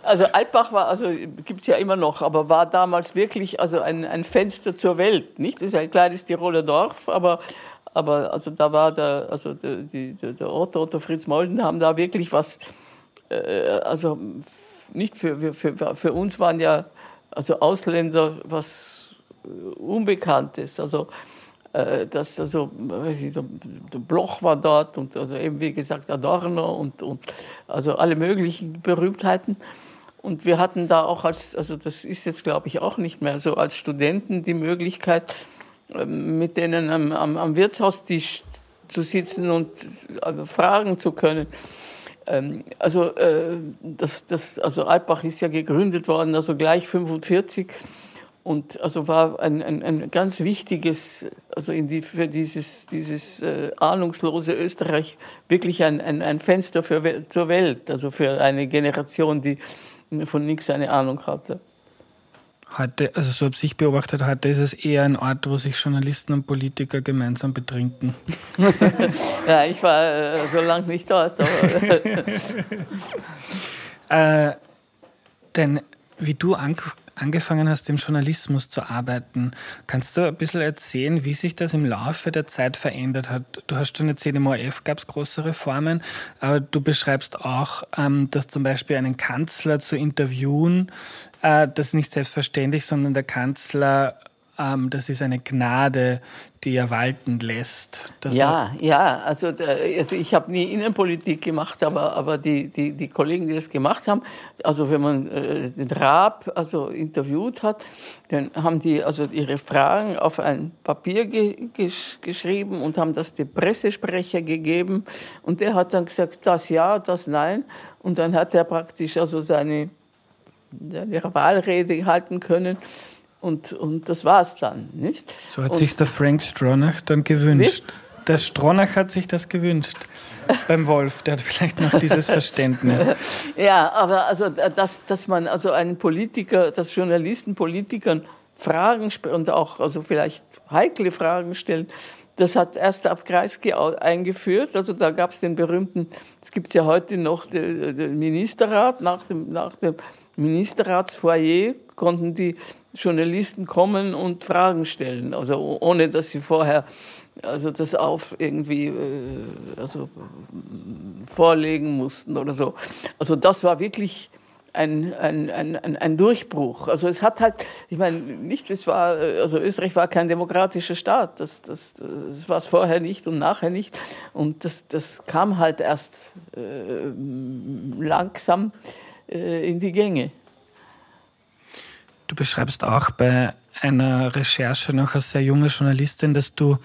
also Alpbach war, also gibt es ja immer noch, aber war damals wirklich also ein, ein Fenster zur Welt. Nicht? Das ist ein kleines Tiroler Dorf, aber, aber also da war der, also der, die, der Otto, Otto Fritz Molden haben da wirklich was, äh, also nicht für, für, für uns waren ja also Ausländer was Unbekanntes. Also äh, dass also, ich, der, Bloch war dort und also eben wie gesagt Adorno und, und also alle möglichen Berühmtheiten. Und wir hatten da auch als, also das ist jetzt glaube ich auch nicht mehr so, als Studenten die Möglichkeit, ähm, mit denen am, am, am Wirtshaustisch zu sitzen und äh, fragen zu können. Ähm, also, äh, das, das, also Alpbach ist ja gegründet worden, also gleich 45 und also war ein, ein, ein ganz wichtiges, also in die, für dieses, dieses äh, ahnungslose Österreich wirklich ein, ein, ein Fenster für, zur Welt, also für eine Generation, die von nichts eine Ahnung hatte. Heute, also so habe ich beobachtet, heute ist es eher ein Ort, wo sich Journalisten und Politiker gemeinsam betrinken. ja, ich war äh, so lange nicht dort. äh, denn wie du angefangen hast, im Journalismus zu arbeiten. Kannst du ein bisschen erzählen, wie sich das im Laufe der Zeit verändert hat? Du hast schon erzählt, im ORF gab es große Reformen, aber du beschreibst auch, ähm, dass zum Beispiel einen Kanzler zu interviewen, äh, das ist nicht selbstverständlich, sondern der Kanzler ähm, das ist eine Gnade, die er walten lässt. ja, ja, also, also ich habe nie Innenpolitik gemacht, aber, aber die, die, die Kollegen, die das gemacht haben, also wenn man äh, den Raab also interviewt hat, dann haben die also ihre Fragen auf ein Papier ge gesch geschrieben und haben das dem Pressesprecher gegeben. Und der hat dann gesagt, das ja, das nein. Und dann hat er praktisch also seine, seine Wahlrede halten können und, und das war es dann, nicht? So hat sich der Frank Stronach dann gewünscht. Wie? Der Stronach hat sich das gewünscht beim Wolf. Der hat vielleicht noch dieses Verständnis. Ja, aber also, dass, dass man also einen Politiker, dass Journalisten Politikern Fragen und auch also vielleicht heikle Fragen stellen, das hat erst ab Kreisky eingeführt. Also da gab es den berühmten, es gibt ja heute noch den Ministerrat, nach dem, nach dem Ministerratsfoyer konnten die Journalisten kommen und Fragen stellen, also ohne dass sie vorher also das auf irgendwie äh, also vorlegen mussten oder so. Also das war wirklich ein, ein, ein, ein Durchbruch. Also es hat halt, ich meine, nicht, es war, also Österreich war kein demokratischer Staat, das, das, das war es vorher nicht und nachher nicht. Und das, das kam halt erst äh, langsam äh, in die Gänge. Du beschreibst auch bei einer Recherche noch als sehr junge Journalistin, dass du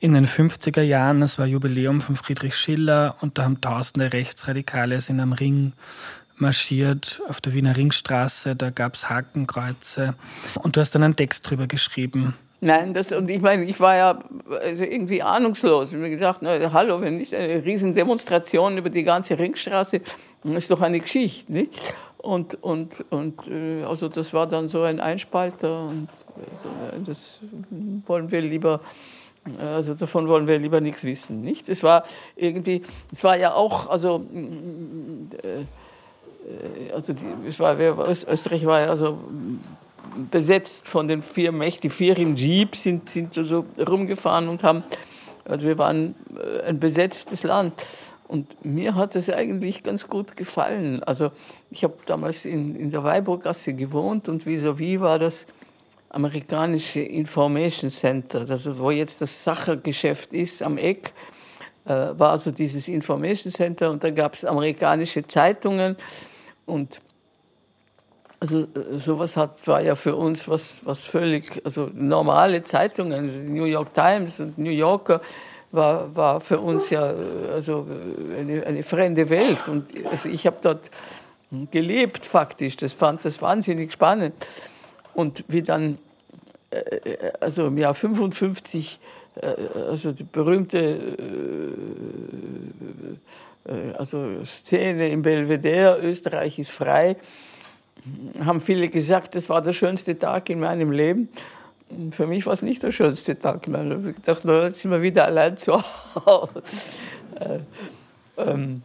in den 50er Jahren, das war Jubiläum von Friedrich Schiller, und da haben tausende Rechtsradikale sind am Ring marschiert, auf der Wiener Ringstraße, da gab es Hakenkreuze. Und du hast dann einen Text drüber geschrieben. Nein, das, und ich meine, ich war ja also irgendwie ahnungslos. Ich habe mir gedacht, na, hallo, wenn nicht eine Riesendemonstration über die ganze Ringstraße, das ist doch eine Geschichte, nicht? Und, und, und äh, also das war dann so ein Einspalter und also das wollen wir lieber, also davon wollen wir lieber nichts wissen, nicht? Es war irgendwie, es war ja auch, also, äh, also die, es war, Österreich war ja also besetzt von den vier Mächten, die vier im Jeep sind, sind so rumgefahren und haben, also wir waren ein besetztes Land. Und mir hat es eigentlich ganz gut gefallen. Also ich habe damals in, in der Weiburgasse gewohnt und vis-à-vis -vis war das amerikanische Information Center, also wo jetzt das Sachergeschäft ist am Eck, äh, war also dieses Information Center und da gab es amerikanische Zeitungen. Und also äh, sowas hat, war ja für uns was, was völlig, also normale Zeitungen, also New York Times und New Yorker, war, war für uns ja also eine, eine fremde Welt. Und also ich habe dort gelebt faktisch. Das fand das wahnsinnig spannend. Und wie dann, äh, also im Jahr 55, äh, also die berühmte äh, also Szene im Belvedere, Österreich ist frei, haben viele gesagt, das war der schönste Tag in meinem Leben. Für mich war es nicht der schönste Tag. Ich habe gedacht, jetzt sind wir wieder allein zu Hause. Äh, ähm,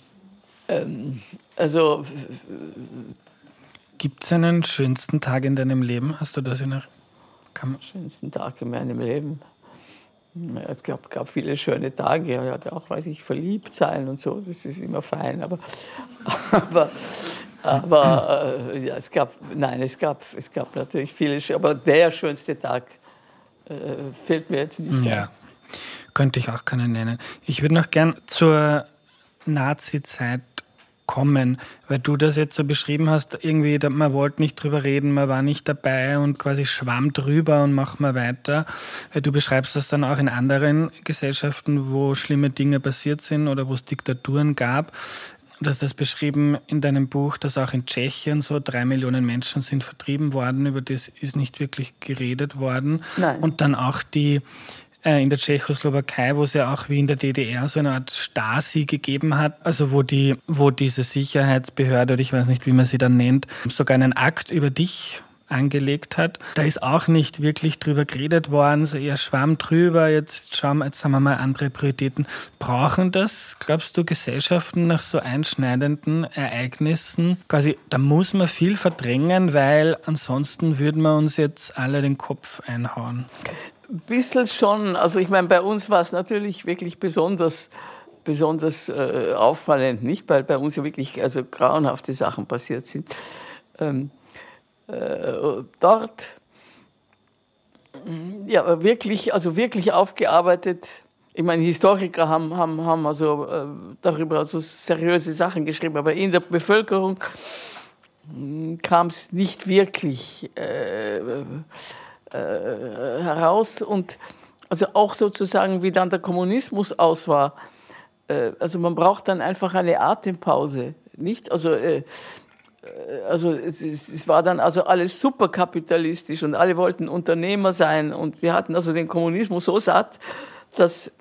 ähm, also. Gibt es einen schönsten Tag in deinem Leben? Hast du das in der Kammer? Schönsten Tag in meinem Leben. Es gab, gab viele schöne Tage. Ich hatte auch, weiß ich, verliebt sein und so. Das ist immer fein. Aber, aber aber äh, ja, es gab, nein, es gab, es gab natürlich viele, aber der schönste Tag äh, fällt mir jetzt nicht ja. ein. Könnte ich auch keinen nennen. Ich würde noch gern zur Nazi-Zeit kommen, weil du das jetzt so beschrieben hast, irgendwie, man wollte nicht drüber reden, man war nicht dabei und quasi schwamm drüber und mach mal weiter. Du beschreibst das dann auch in anderen Gesellschaften, wo schlimme Dinge passiert sind oder wo es Diktaturen gab. Du hast das beschrieben in deinem Buch, dass auch in Tschechien so drei Millionen Menschen sind vertrieben worden. Über das ist nicht wirklich geredet worden. Nein. Und dann auch die äh, in der Tschechoslowakei, wo es ja auch wie in der DDR so eine Art Stasi gegeben hat, also wo die, wo diese Sicherheitsbehörde, oder ich weiß nicht, wie man sie dann nennt, sogar einen Akt über dich angelegt hat. Da ist auch nicht wirklich drüber geredet worden, so eher Schwamm drüber, jetzt schauen wir, jetzt haben wir mal andere Prioritäten. Brauchen das, glaubst du, Gesellschaften nach so einschneidenden Ereignissen? Quasi, da muss man viel verdrängen, weil ansonsten würden wir uns jetzt alle den Kopf einhauen. Ein bisschen schon. Also ich meine, bei uns war es natürlich wirklich besonders besonders äh, auffallend, nicht, weil bei uns ja wirklich also grauenhafte Sachen passiert sind. Ähm, äh, dort ja, wirklich, also wirklich aufgearbeitet. Ich meine, Historiker haben, haben, haben also äh, darüber also seriöse Sachen geschrieben, aber in der Bevölkerung hm, kam es nicht wirklich äh, äh, heraus und also auch sozusagen, wie dann der Kommunismus aus war. Äh, also man braucht dann einfach eine Atempause, nicht? Also äh, also es, es, war dann also alles superkapitalistisch und alle wollten Unternehmer sein und wir hatten also den Kommunismus so satt, dass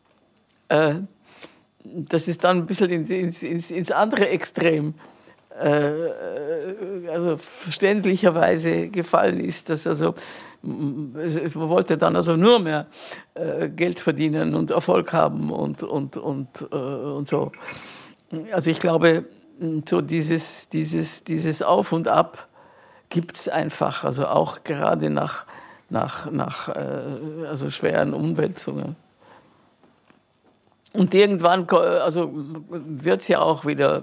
äh, das ist dann ein bisschen ins, ins, ins andere Extrem äh, also verständlicherweise gefallen ist, dass also man wollte dann also nur mehr äh, Geld verdienen und Erfolg haben und und und äh, und so. Also ich glaube, so dieses, dieses, dieses Auf und Ab gibt es einfach, also auch gerade nach, nach, nach äh, also schweren Umwälzungen. Und irgendwann also wird es ja auch wieder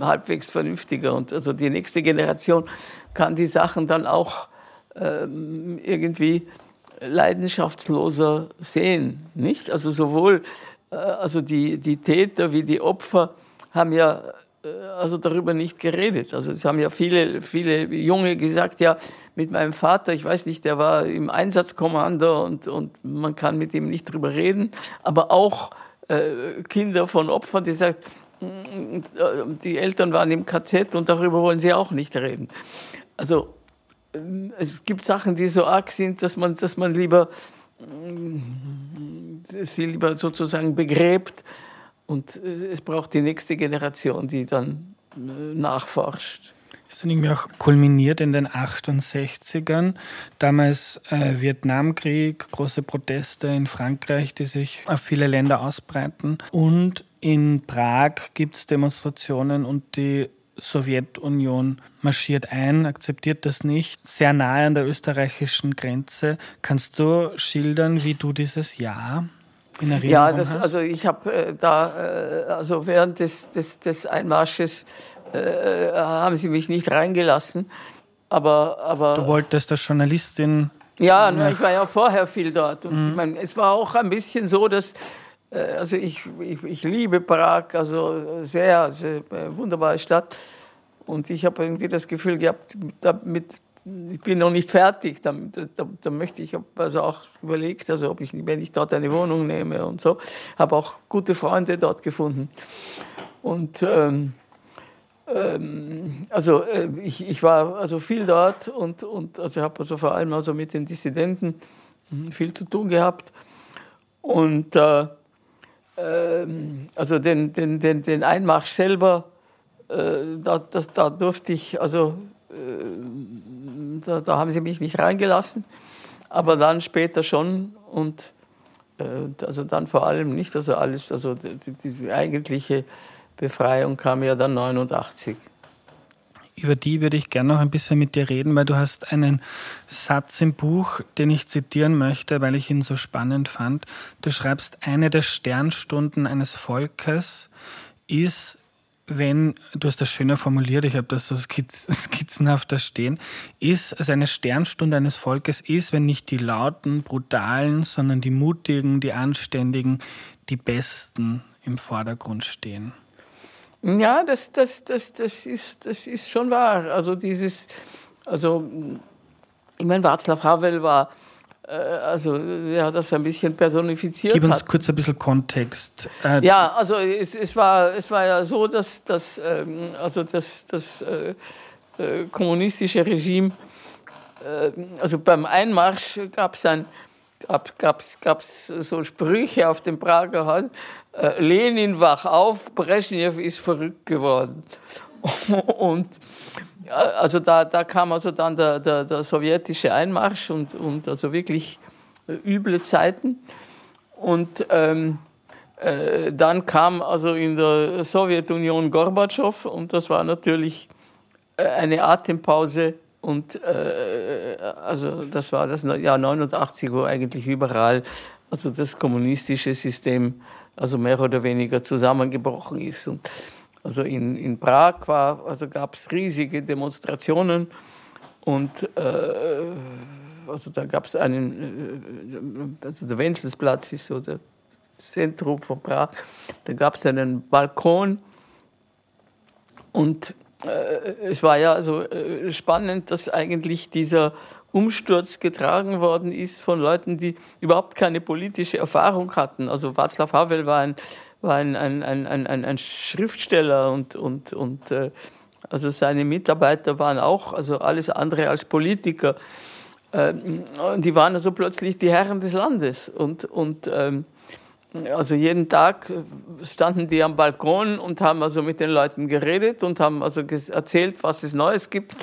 halbwegs vernünftiger. Und also die nächste Generation kann die Sachen dann auch ähm, irgendwie leidenschaftsloser sehen. Nicht? Also sowohl äh, also die, die Täter wie die Opfer haben ja also darüber nicht geredet. Also es haben ja viele, viele Junge gesagt, ja, mit meinem Vater, ich weiß nicht, der war im Einsatzkommando und, und man kann mit ihm nicht drüber reden, aber auch äh, Kinder von Opfern, die sagen, mm, die Eltern waren im KZ und darüber wollen sie auch nicht reden. Also äh, es gibt Sachen, die so arg sind, dass man, dass man lieber sie lieber sozusagen begräbt, und äh, es braucht die nächste Generation, die dann äh, nachforscht. Das ist dann irgendwie auch kulminiert in den 68ern. Damals äh, Vietnamkrieg, große Proteste in Frankreich, die sich auf viele Länder ausbreiten. Und in Prag gibt es Demonstrationen und die Sowjetunion marschiert ein, akzeptiert das nicht, sehr nahe an der österreichischen Grenze. Kannst du schildern, wie du dieses Jahr in Erinnerung Ja, das, also ich habe äh, da, äh, also während des, des, des Einmarsches äh, haben sie mich nicht reingelassen. Aber, aber du wolltest als Journalistin. ja, na, ich war ja vorher viel dort. Und ich mein, es war auch ein bisschen so, dass, äh, also ich, ich, ich liebe Prag, also sehr, also wunderbare Stadt. Und ich habe irgendwie das Gefühl gehabt, damit, ich bin noch nicht fertig. Da, da, da möchte ich, also auch überlegt, also ob ich, wenn ich dort eine Wohnung nehme und so, habe auch gute Freunde dort gefunden. Und ähm, ähm, also äh, ich, ich war also viel dort und, und also habe also vor allem also mit den Dissidenten hm, viel zu tun gehabt. Und äh, ähm, also den, den, den, den Einmarsch selber, äh, da, das, da durfte ich, also äh, da, da haben sie mich nicht reingelassen, aber dann später schon und äh, also dann vor allem nicht, also alles, also die, die, die eigentliche Befreiung kam ja dann 89. Über die würde ich gerne noch ein bisschen mit dir reden, weil du hast einen Satz im Buch, den ich zitieren möchte, weil ich ihn so spannend fand. Du schreibst, eine der Sternstunden eines Volkes ist, wenn, du hast das schöner formuliert, ich habe das so skizz, skizzenhaft da stehen, ist, also eine Sternstunde eines Volkes ist, wenn nicht die lauten, brutalen, sondern die mutigen, die anständigen, die Besten im Vordergrund stehen. Ja, das, das, das, das, ist, das ist schon wahr. Also dieses, also ich meine, Václav Havel war, also er hat das ein bisschen personifiziert. Gib uns hat. kurz ein bisschen Kontext. Äh, Ja, also es, es, war, es war ja so, dass, dass ähm, also das, das äh, äh, kommunistische Regime, äh, also beim Einmarsch gab es ein gab, gab's, gab's so Sprüche auf dem Prager Hall, äh, Lenin wach auf, Brezhnev ist verrückt geworden. Und ja, also da, da kam also dann der, der, der sowjetische Einmarsch und, und also wirklich äh, üble Zeiten. Und ähm, äh, dann kam also in der Sowjetunion Gorbatschow und das war natürlich äh, eine Atempause und äh, also das war das Jahr 89, wo eigentlich überall also das kommunistische System also mehr oder weniger zusammengebrochen ist. Und also in, in Prag also gab es riesige Demonstrationen und äh, also da gab es einen, äh, also der Wenzelsplatz ist so das Zentrum von Prag, da gab es einen Balkon und äh, es war ja also äh, spannend, dass eigentlich dieser Umsturz getragen worden ist von Leuten, die überhaupt keine politische Erfahrung hatten. Also Václav Havel war ein, war ein, ein, ein, ein, ein Schriftsteller und, und, und äh, also seine Mitarbeiter waren auch also alles andere als Politiker. Ähm, die waren also plötzlich die Herren des Landes und, und ähm, also jeden Tag standen die am Balkon und haben also mit den Leuten geredet und haben also erzählt, was es Neues gibt.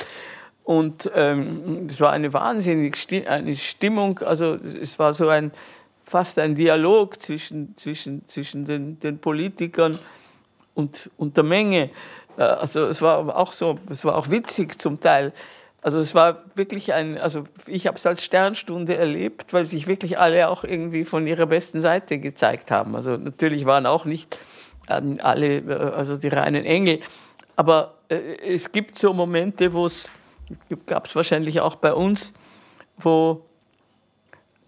Und ähm, es war eine wahnsinnige Stimmung, also es war so ein fast ein Dialog zwischen, zwischen, zwischen den, den Politikern und, und der Menge. Äh, also es war auch so, es war auch witzig zum Teil. Also es war wirklich ein, also ich habe es als Sternstunde erlebt, weil sich wirklich alle auch irgendwie von ihrer besten Seite gezeigt haben. Also natürlich waren auch nicht ähm, alle, äh, also die reinen Engel, aber äh, es gibt so Momente, wo es, gab es wahrscheinlich auch bei uns, wo,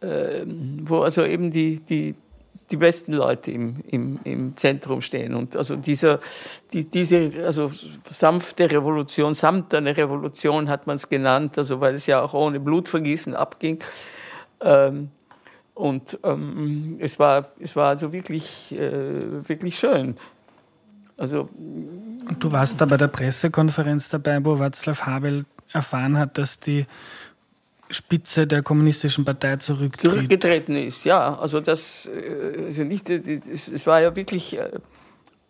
wo also eben die, die, die besten Leute im, im, im Zentrum stehen. Und also dieser, die, diese also sanfte Revolution, samterne Revolution hat man es genannt, also weil es ja auch ohne Blutvergießen abging. Ähm, und ähm, es, war, es war also wirklich, äh, wirklich schön. Also, Und du warst da bei der Pressekonferenz dabei, wo Václav Havel erfahren hat, dass die Spitze der kommunistischen Partei zurücktritt. zurückgetreten ist. Ja, also das, äh, also nicht, es war ja wirklich, äh,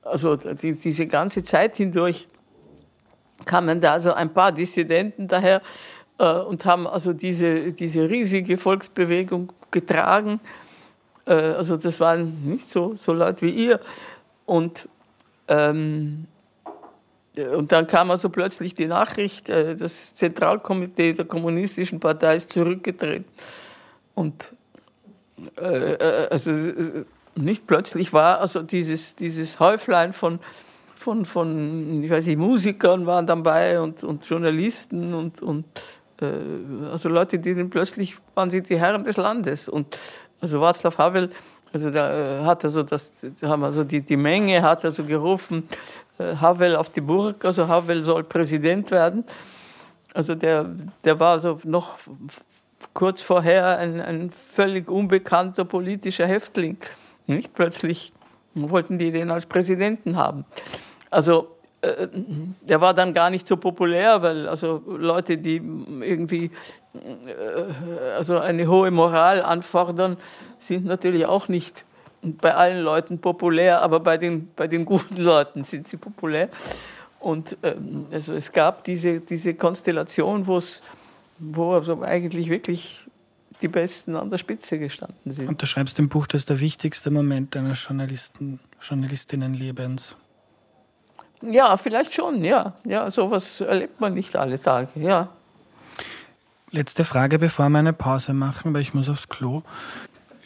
also die, diese ganze Zeit hindurch kamen da so ein paar Dissidenten daher äh, und haben also diese, diese riesige Volksbewegung getragen. Äh, also das waren nicht so, so Leute wie ihr. Und ähm, und dann kam also plötzlich die Nachricht, äh, das Zentralkomitee der Kommunistischen Partei ist zurückgetreten. Und äh, also nicht plötzlich war also dieses, dieses Häuflein von, von, von ich weiß nicht, Musikern waren dabei und, und Journalisten und, und äh, also Leute, die dann plötzlich waren sie die Herren des Landes. Und also Václav Havel, also da äh, hat also das, haben also die, die Menge hat also gerufen, äh, Havel auf die Burg, also Havel soll Präsident werden. Also der, der war also noch kurz vorher ein, ein völlig unbekannter politischer Häftling. Nicht? Plötzlich wollten die den als Präsidenten haben. Also äh, der war dann gar nicht so populär, weil also Leute, die irgendwie äh, also eine hohe Moral anfordern, sind natürlich auch nicht bei allen Leuten populär, aber bei den, bei den guten Leuten sind sie populär. Und ähm, also es gab diese, diese Konstellation, wo also eigentlich wirklich die Besten an der Spitze gestanden sind. Und du schreibst im Buch, das ist der wichtigste Moment eines Journalisten, Journalistinnenlebens. Ja, vielleicht schon, ja. Ja, sowas erlebt man nicht alle Tage, ja. Letzte Frage, bevor wir eine Pause machen, weil ich muss aufs Klo.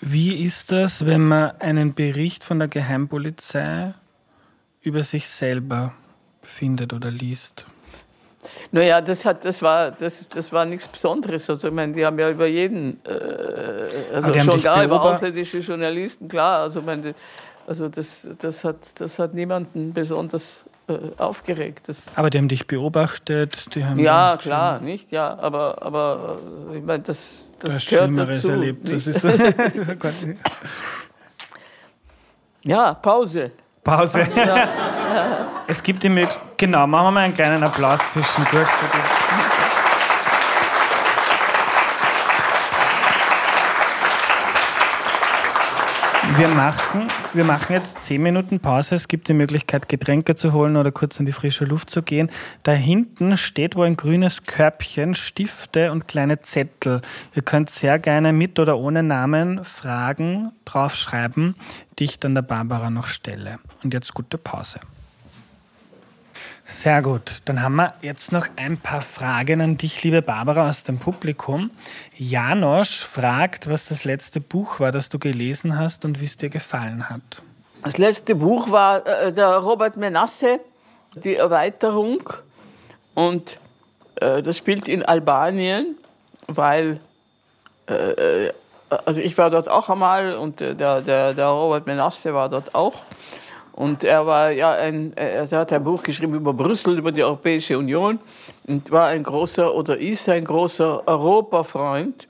Wie ist das, wenn man einen Bericht von der Geheimpolizei über sich selber findet oder liest? Naja, das, hat, das, war, das, das war nichts Besonderes. Also, ich meine, die haben ja über jeden, äh, also schon gar über ausländische Journalisten, klar. Also, ich meine, also das, das, hat, das hat niemanden besonders aufgeregt. Das aber die haben dich beobachtet? Die haben ja, klar, nicht? Ja, aber, aber äh, ich meine, das, das du gehört dazu. erlebt. Das ist ja, Pause. Pause. Ja. Es gibt die Genau, machen wir mal einen kleinen Applaus zwischendurch für dich. Wir machen, wir machen jetzt zehn Minuten Pause. Es gibt die Möglichkeit, Getränke zu holen oder kurz in die frische Luft zu gehen. Da hinten steht wo ein grünes Körbchen, Stifte und kleine Zettel. Ihr könnt sehr gerne mit oder ohne Namen Fragen draufschreiben, die ich dann der Barbara noch stelle. Und jetzt gute Pause. Sehr gut. Dann haben wir jetzt noch ein paar Fragen an dich, liebe Barbara, aus dem Publikum. Janosch fragt, was das letzte Buch war, das du gelesen hast und wie es dir gefallen hat. Das letzte Buch war äh, der Robert Menasse, die Erweiterung. Und äh, das spielt in Albanien, weil äh, äh also ich war dort auch einmal und der, der, der Robert Menasse war dort auch. Und er war ja ein, er hat ein Buch geschrieben über Brüssel, über die Europäische Union und war ein großer oder ist ein großer Europafreund.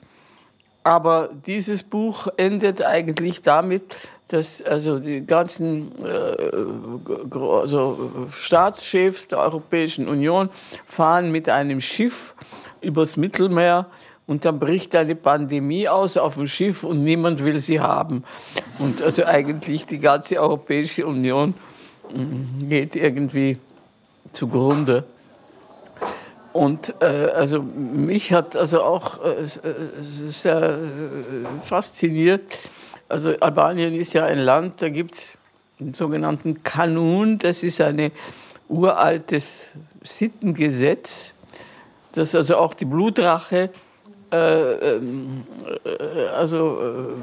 Aber dieses Buch endet eigentlich damit, dass also die ganzen äh, also Staatschefs der Europäischen Union fahren mit einem Schiff übers Mittelmeer und dann bricht eine Pandemie aus auf dem Schiff und niemand will sie haben. Und also eigentlich die ganze Europäische Union mm, geht irgendwie zugrunde. Und äh, also mich hat also auch äh, sehr äh, fasziniert. Also Albanien ist ja ein Land, da gibt es den sogenannten Kanun, das ist ein uraltes Sittengesetz, das also auch die Blutrache äh, ähm, äh, also äh,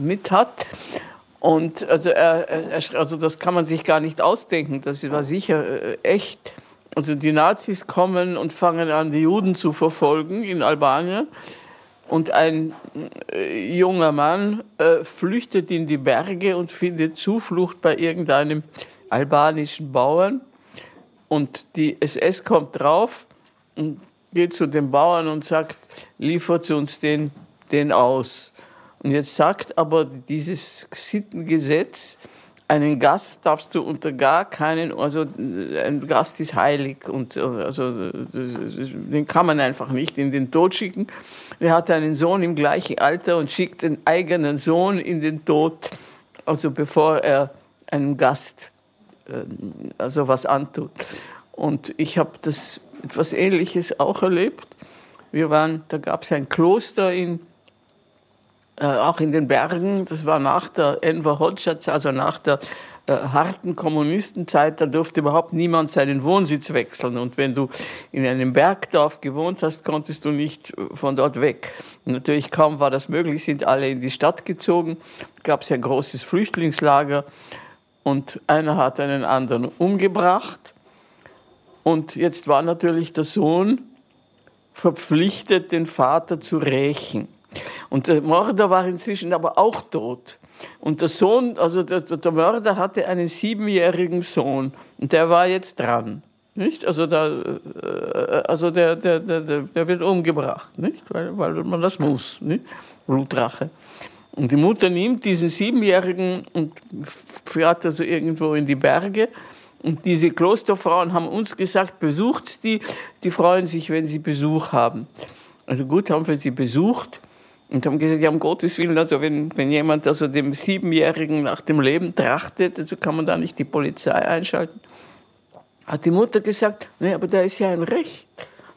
mit hat. Und also, er, er, also das kann man sich gar nicht ausdenken. Das war sicher äh, echt. Also die Nazis kommen und fangen an, die Juden zu verfolgen in Albanien. Und ein äh, junger Mann äh, flüchtet in die Berge und findet Zuflucht bei irgendeinem albanischen Bauern. Und die SS kommt drauf und geht zu den Bauern und sagt, liefert uns den, den aus. Und jetzt sagt aber dieses Sittengesetz, einen Gast darfst du unter gar keinen, also ein Gast ist heilig und also den kann man einfach nicht in den Tod schicken. Er hat einen Sohn im gleichen Alter und schickt den eigenen Sohn in den Tod, also bevor er einem Gast äh, also was antut. Und ich habe das etwas Ähnliches auch erlebt. Wir waren, da gab es ein Kloster in, äh, auch in den Bergen. Das war nach der Enver Hoxha, also nach der äh, harten Kommunistenzeit, da durfte überhaupt niemand seinen Wohnsitz wechseln. Und wenn du in einem Bergdorf gewohnt hast, konntest du nicht von dort weg. Natürlich kaum war das möglich, sind alle in die Stadt gezogen. Gab es ein großes Flüchtlingslager und einer hat einen anderen umgebracht. Und jetzt war natürlich der Sohn verpflichtet, den Vater zu rächen. Und der Mörder war inzwischen aber auch tot. Und der Sohn, also der, der Mörder hatte einen siebenjährigen Sohn und der war jetzt dran. Nicht? Also, da, äh, also der, der, der, der wird umgebracht, nicht? Weil, weil man das muss. Nicht? Blutrache. Und die Mutter nimmt diesen Siebenjährigen und fährt also irgendwo in die Berge. Und diese Klosterfrauen haben uns gesagt, besucht die, die freuen sich, wenn sie Besuch haben. Also gut, haben wir sie besucht. Und haben gesagt, ja, um Gottes Willen, also wenn, wenn jemand also dem Siebenjährigen nach dem Leben trachtet, also kann man da nicht die Polizei einschalten. Hat die Mutter gesagt, nee, aber da ist ja ein Recht.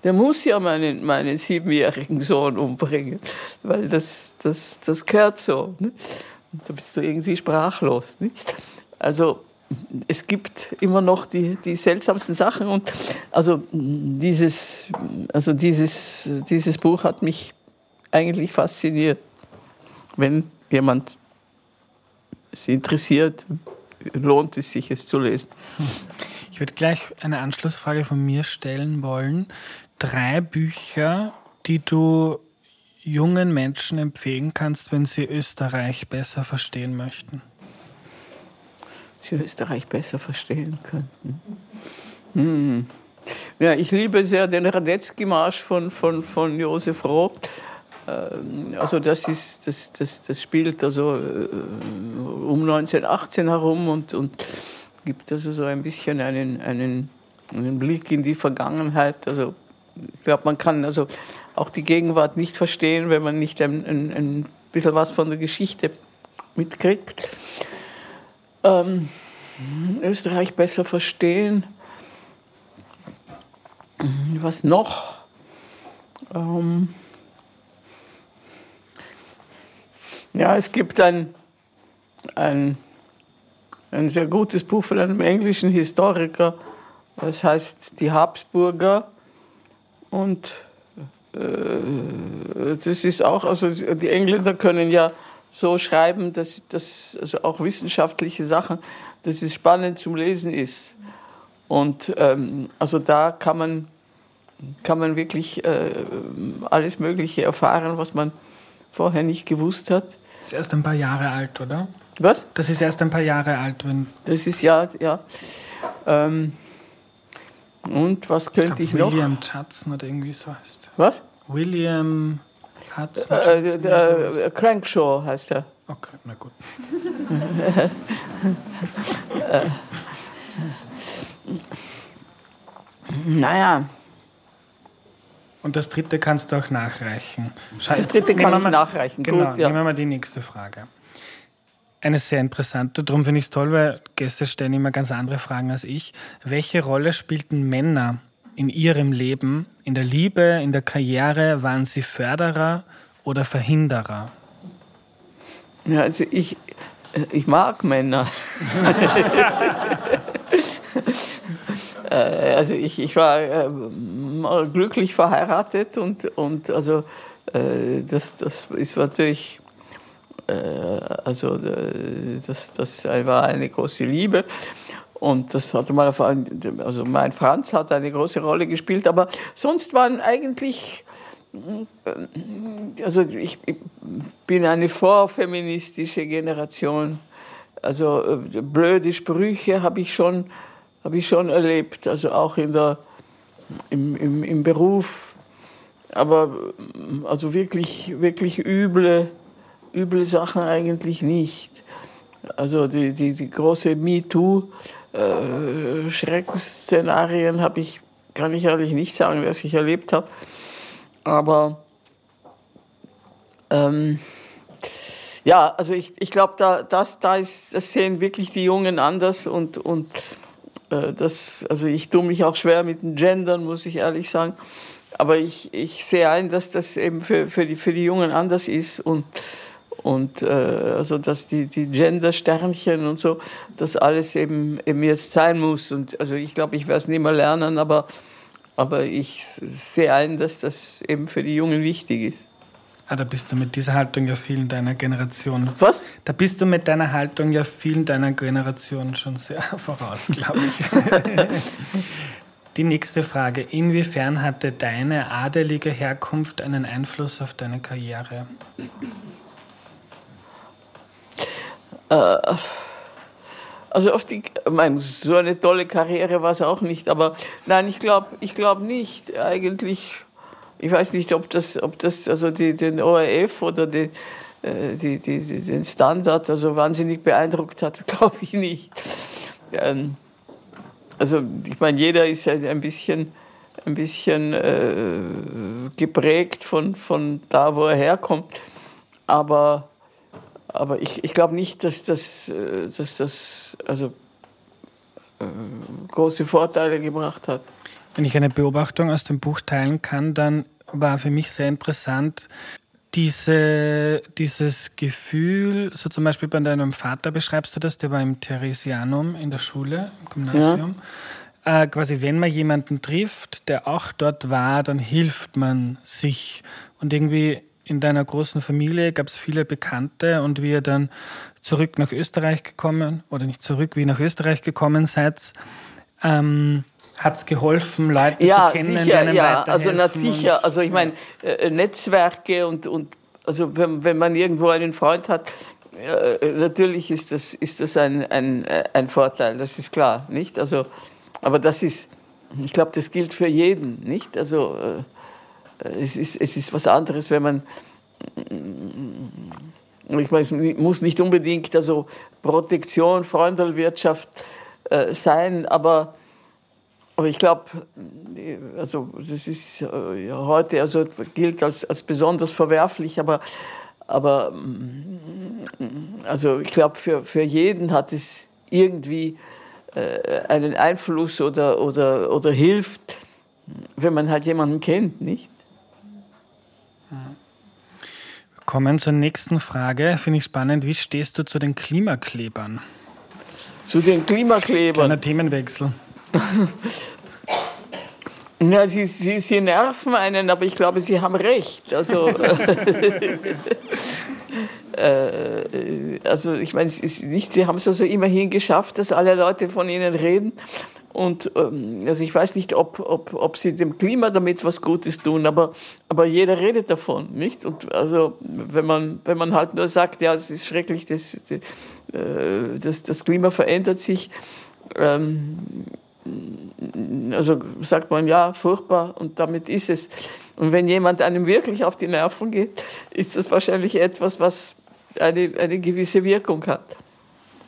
Der muss ja meinen, meinen siebenjährigen Sohn umbringen, weil das, das, das gehört so. Ne? Und da bist du irgendwie sprachlos. Nicht? Also es gibt immer noch die, die seltsamsten Sachen und also dieses, also dieses, dieses Buch hat mich eigentlich fasziniert. Wenn jemand es interessiert, lohnt es sich, es zu lesen. Ich würde gleich eine Anschlussfrage von mir stellen wollen. Drei Bücher, die du jungen Menschen empfehlen kannst, wenn sie Österreich besser verstehen möchten? Sie Österreich besser verstehen könnten. Hm. Ja, ich liebe sehr den Radetzky-Marsch von, von, von Josef Roth. Ähm, also das, ist, das, das, das spielt also äh, um 1918 herum und, und gibt also so ein bisschen einen, einen, einen Blick in die Vergangenheit. Also ich glaube, man kann also auch die Gegenwart nicht verstehen, wenn man nicht ein, ein, ein bisschen was von der Geschichte mitkriegt. Ähm, Österreich besser verstehen. Was noch? Ähm, Ja, es gibt ein, ein, ein sehr gutes Buch von einem englischen Historiker, das heißt Die Habsburger. Und äh, das ist auch, also die Engländer können ja so schreiben, dass das also auch wissenschaftliche Sachen, dass es spannend zum Lesen ist. Und ähm, also da kann man, kann man wirklich äh, alles Mögliche erfahren, was man vorher nicht gewusst hat. Das ist erst ein paar Jahre alt, oder? Was? Das ist erst ein paar Jahre alt, wenn. Das ist ja, ja. Ähm, und was könnte ich, ich noch? William Judson oder irgendwie so heißt. Was? William. Äh, äh, äh, Crankshaw heißt er. Okay, na gut. naja. Und das dritte kannst du auch nachreichen. Scheiße. Das dritte kann ich nachreichen. Genau, Gut, ja. nehmen wir mal die nächste Frage. Eine sehr interessante, darum finde ich es toll, weil Gäste stellen immer ganz andere Fragen als ich. Welche Rolle spielten Männer in ihrem Leben, in der Liebe, in der Karriere? Waren sie Förderer oder Verhinderer? Ja, also ich, ich mag Männer. Äh, also ich, ich war äh, glücklich verheiratet und, und also äh, das, das ist natürlich, also das, das war eine große Liebe. Und das hatte mal, also mein Franz hat eine große Rolle gespielt, aber sonst waren eigentlich, also ich, bin eine vorfeministische Generation. Also blöde Sprüche habe ich schon habe ich schon erlebt, also auch in der, im, im, im Beruf. Aber also wirklich, wirklich üble, üble Sachen eigentlich nicht. Also die, die, die große MeToo-Schreckensszenarien äh, habe ich, kann ich ehrlich nicht sagen, was ich erlebt habe. Aber ähm, ja, also ich, ich glaube, da, das, da ist, das sehen wirklich die Jungen anders und, und äh, das, also ich tue mich auch schwer mit den Gendern, muss ich ehrlich sagen. Aber ich, ich sehe ein, dass das eben für, für, die, für die Jungen anders ist und, und äh, also dass die, die Gender-Sternchen und so, das alles eben, eben jetzt sein muss. Und also ich glaube, ich werde es nie mehr lernen, aber, aber ich sehe ein, dass das eben für die Jungen wichtig ist. Ah, da bist du mit dieser Haltung ja vielen deiner Generation. Was? Da bist du mit deiner Haltung ja vielen deiner Generation schon sehr voraus, glaube ich. Die nächste Frage. Inwiefern hatte deine adelige Herkunft einen Einfluss auf deine Karriere? Äh, also auf die, ich meine, so eine tolle Karriere war es auch nicht, aber nein, ich glaube ich glaub nicht. Eigentlich, ich weiß nicht, ob das, ob das also die, den ORF oder die, äh, die, die, den Standard also wahnsinnig beeindruckt hat, glaube ich nicht. Ähm, also ich meine, jeder ist ein bisschen, ein bisschen äh, geprägt von, von da, wo er herkommt. Aber, aber ich, ich glaube nicht, dass das, äh, dass das also, äh, große Vorteile gebracht hat. Wenn ich eine Beobachtung aus dem Buch teilen kann, dann war für mich sehr interessant, diese, dieses Gefühl, so zum Beispiel bei deinem Vater beschreibst du das, der war im Theresianum in der Schule, im Gymnasium. Ja. Äh, quasi, wenn man jemanden trifft, der auch dort war, dann hilft man sich. Und irgendwie in deiner großen Familie gab es viele Bekannte und wie ihr dann zurück nach Österreich gekommen, oder nicht zurück, wie nach Österreich gekommen seid, ähm, hat es geholfen, Leute ja, zu kennen, sicher, die ja, also na sicher. Also ich meine, äh, Netzwerke und, und also wenn, wenn man irgendwo einen Freund hat, äh, natürlich ist das, ist das ein, ein, äh, ein Vorteil, das ist klar, nicht? Also, aber das ist, ich glaube, das gilt für jeden, nicht? Also äh, es, ist, es ist was anderes, wenn man ich meine, es muss nicht unbedingt also Protektion, Freundelwirtschaft äh, sein, aber aber ich glaube, also das ist äh, heute also gilt als, als besonders verwerflich, aber, aber also ich glaube, für, für jeden hat es irgendwie äh, einen Einfluss oder, oder, oder hilft, wenn man halt jemanden kennt, nicht? Wir kommen zur nächsten Frage. Finde ich spannend. Wie stehst du zu den Klimaklebern? Zu den Klimaklebern? Kleiner Themenwechsel. Ja, sie, sie, sie nerven einen, aber ich glaube, Sie haben recht. Also, äh, also ich meine, nicht, Sie haben es also immerhin geschafft, dass alle Leute von Ihnen reden. Und ähm, also ich weiß nicht, ob, ob, ob Sie dem Klima damit was Gutes tun, aber, aber jeder redet davon, nicht? Und also wenn man, wenn man halt nur sagt, ja, es ist schrecklich, das, das, das Klima verändert sich, ähm, also sagt man ja, furchtbar und damit ist es. Und wenn jemand einem wirklich auf die Nerven geht, ist das wahrscheinlich etwas, was eine, eine gewisse Wirkung hat.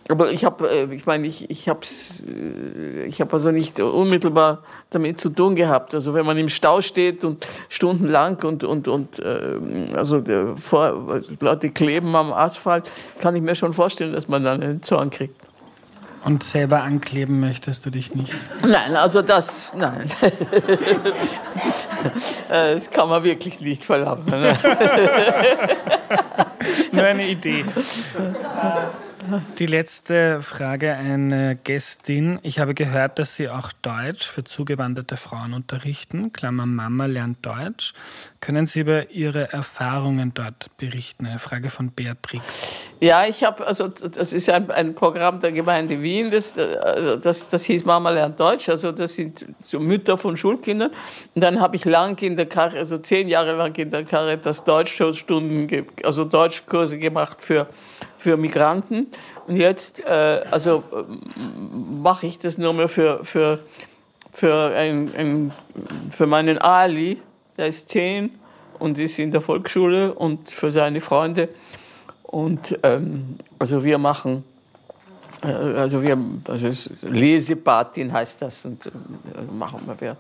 Aber ich habe, äh, ich meine, ich, ich habe äh, ich hab also nicht unmittelbar damit zu tun gehabt. Also wenn man im Stau steht und stundenlang und, und, und äh, also vor, Leute kleben am Asphalt, kann ich mir schon vorstellen, dass man dann einen Zorn kriegt. Und selber ankleben möchtest du dich nicht? Nein, also das, nein. das kann man wirklich nicht verlangen. Nur eine Idee. Die letzte Frage eine Gästin. Ich habe gehört, dass Sie auch Deutsch für zugewanderte Frauen unterrichten. Klammer Mama lernt Deutsch. Können Sie über Ihre Erfahrungen dort berichten? Eine Frage von Beatrix. Ja, ich habe, also das ist ein, ein, Programm der Gemeinde Wien, das, das, das hieß Mama lernt Deutsch. Also das sind so Mütter von Schulkindern. Und dann habe ich lang in der Karre, also zehn Jahre lang in der Karre, das Deutschstunden, also Deutschkurse gemacht für, für Migranten. Und jetzt, äh, also mache ich das nur mehr für, für, für, ein, ein, für meinen Ali, der ist zehn und ist in der Volksschule und für seine Freunde. Und ähm, also wir machen, äh, also wir, also Lesepatin heißt das und äh, machen wir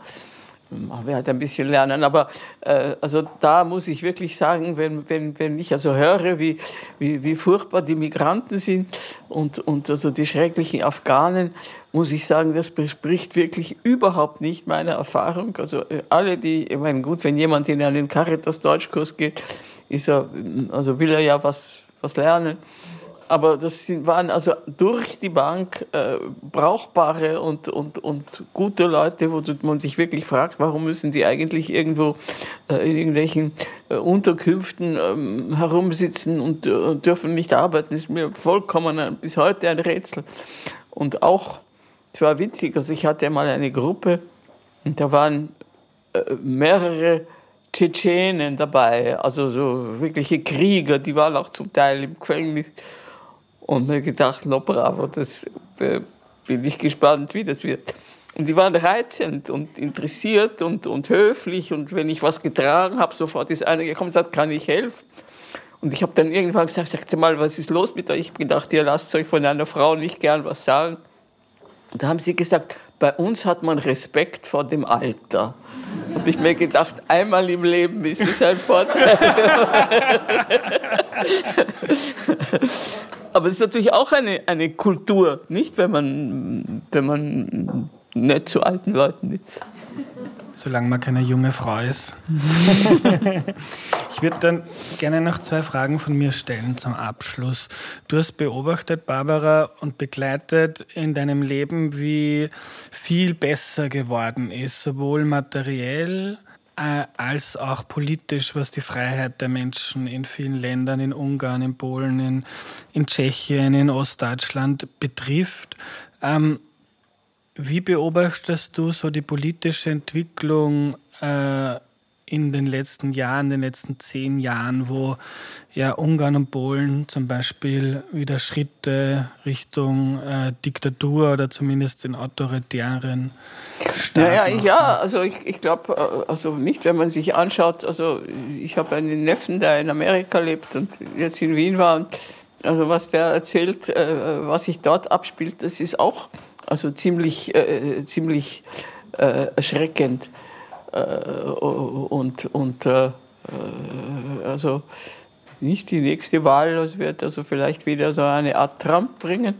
machen wir halt ein bisschen lernen. Aber äh, also da muss ich wirklich sagen, wenn, wenn, wenn ich also höre, wie, wie, wie furchtbar die Migranten sind und, und also die schrecklichen Afghanen, muss ich sagen, das bespricht wirklich überhaupt nicht meine Erfahrung. Also äh, alle, die, ich meine, gut, wenn jemand in einen Caritas-Deutschkurs geht, ist er, also will er ja was was lernen. Aber das waren also durch die Bank äh, brauchbare und, und, und gute Leute, wo man sich wirklich fragt, warum müssen die eigentlich irgendwo äh, in irgendwelchen äh, Unterkünften ähm, herumsitzen und, und, dürfen nicht arbeiten. Das ist mir vollkommen ein, bis heute ein Rätsel. Und auch, es war witzig, also ich hatte mal eine Gruppe und da waren äh, mehrere Tschetschenen dabei, also so wirkliche Krieger, die waren auch zum Teil im Gefängnis. Und mir gedacht, no bravo, das äh, bin ich gespannt, wie das wird. Und die waren reizend und interessiert und, und höflich. Und wenn ich was getragen habe, sofort ist einer gekommen und sagt, kann ich helfen? Und ich habe dann irgendwann gesagt, sagte mal, was ist los mit euch? Ich habe gedacht, ihr lasst euch von einer Frau nicht gern was sagen. Da haben sie gesagt, bei uns hat man Respekt vor dem Alter. Da habe ich mir gedacht, einmal im Leben ist es ein Vorteil. Aber es ist natürlich auch eine, eine Kultur, nicht, wenn man, wenn man nicht zu alten Leuten ist. Solange man keine junge Frau ist. ich würde dann gerne noch zwei Fragen von mir stellen zum Abschluss. Du hast beobachtet, Barbara, und begleitet in deinem Leben, wie viel besser geworden ist, sowohl materiell äh, als auch politisch, was die Freiheit der Menschen in vielen Ländern, in Ungarn, in Polen, in, in Tschechien, in Ostdeutschland betrifft. Ähm, wie beobachtest du so die politische Entwicklung äh, in den letzten Jahren, in den letzten zehn Jahren, wo ja Ungarn und Polen zum Beispiel wieder Schritte Richtung äh, Diktatur oder zumindest den autoritären Staaten naja, ja, also ich, ich glaube, äh, also nicht, wenn man sich anschaut, also ich habe einen Neffen, der in Amerika lebt und jetzt in Wien war und also was der erzählt, äh, was sich dort abspielt, das ist auch also ziemlich, äh, ziemlich äh, erschreckend. Äh, und und äh, also nicht die nächste Wahl, das wird also vielleicht wieder so eine Art Trump bringen.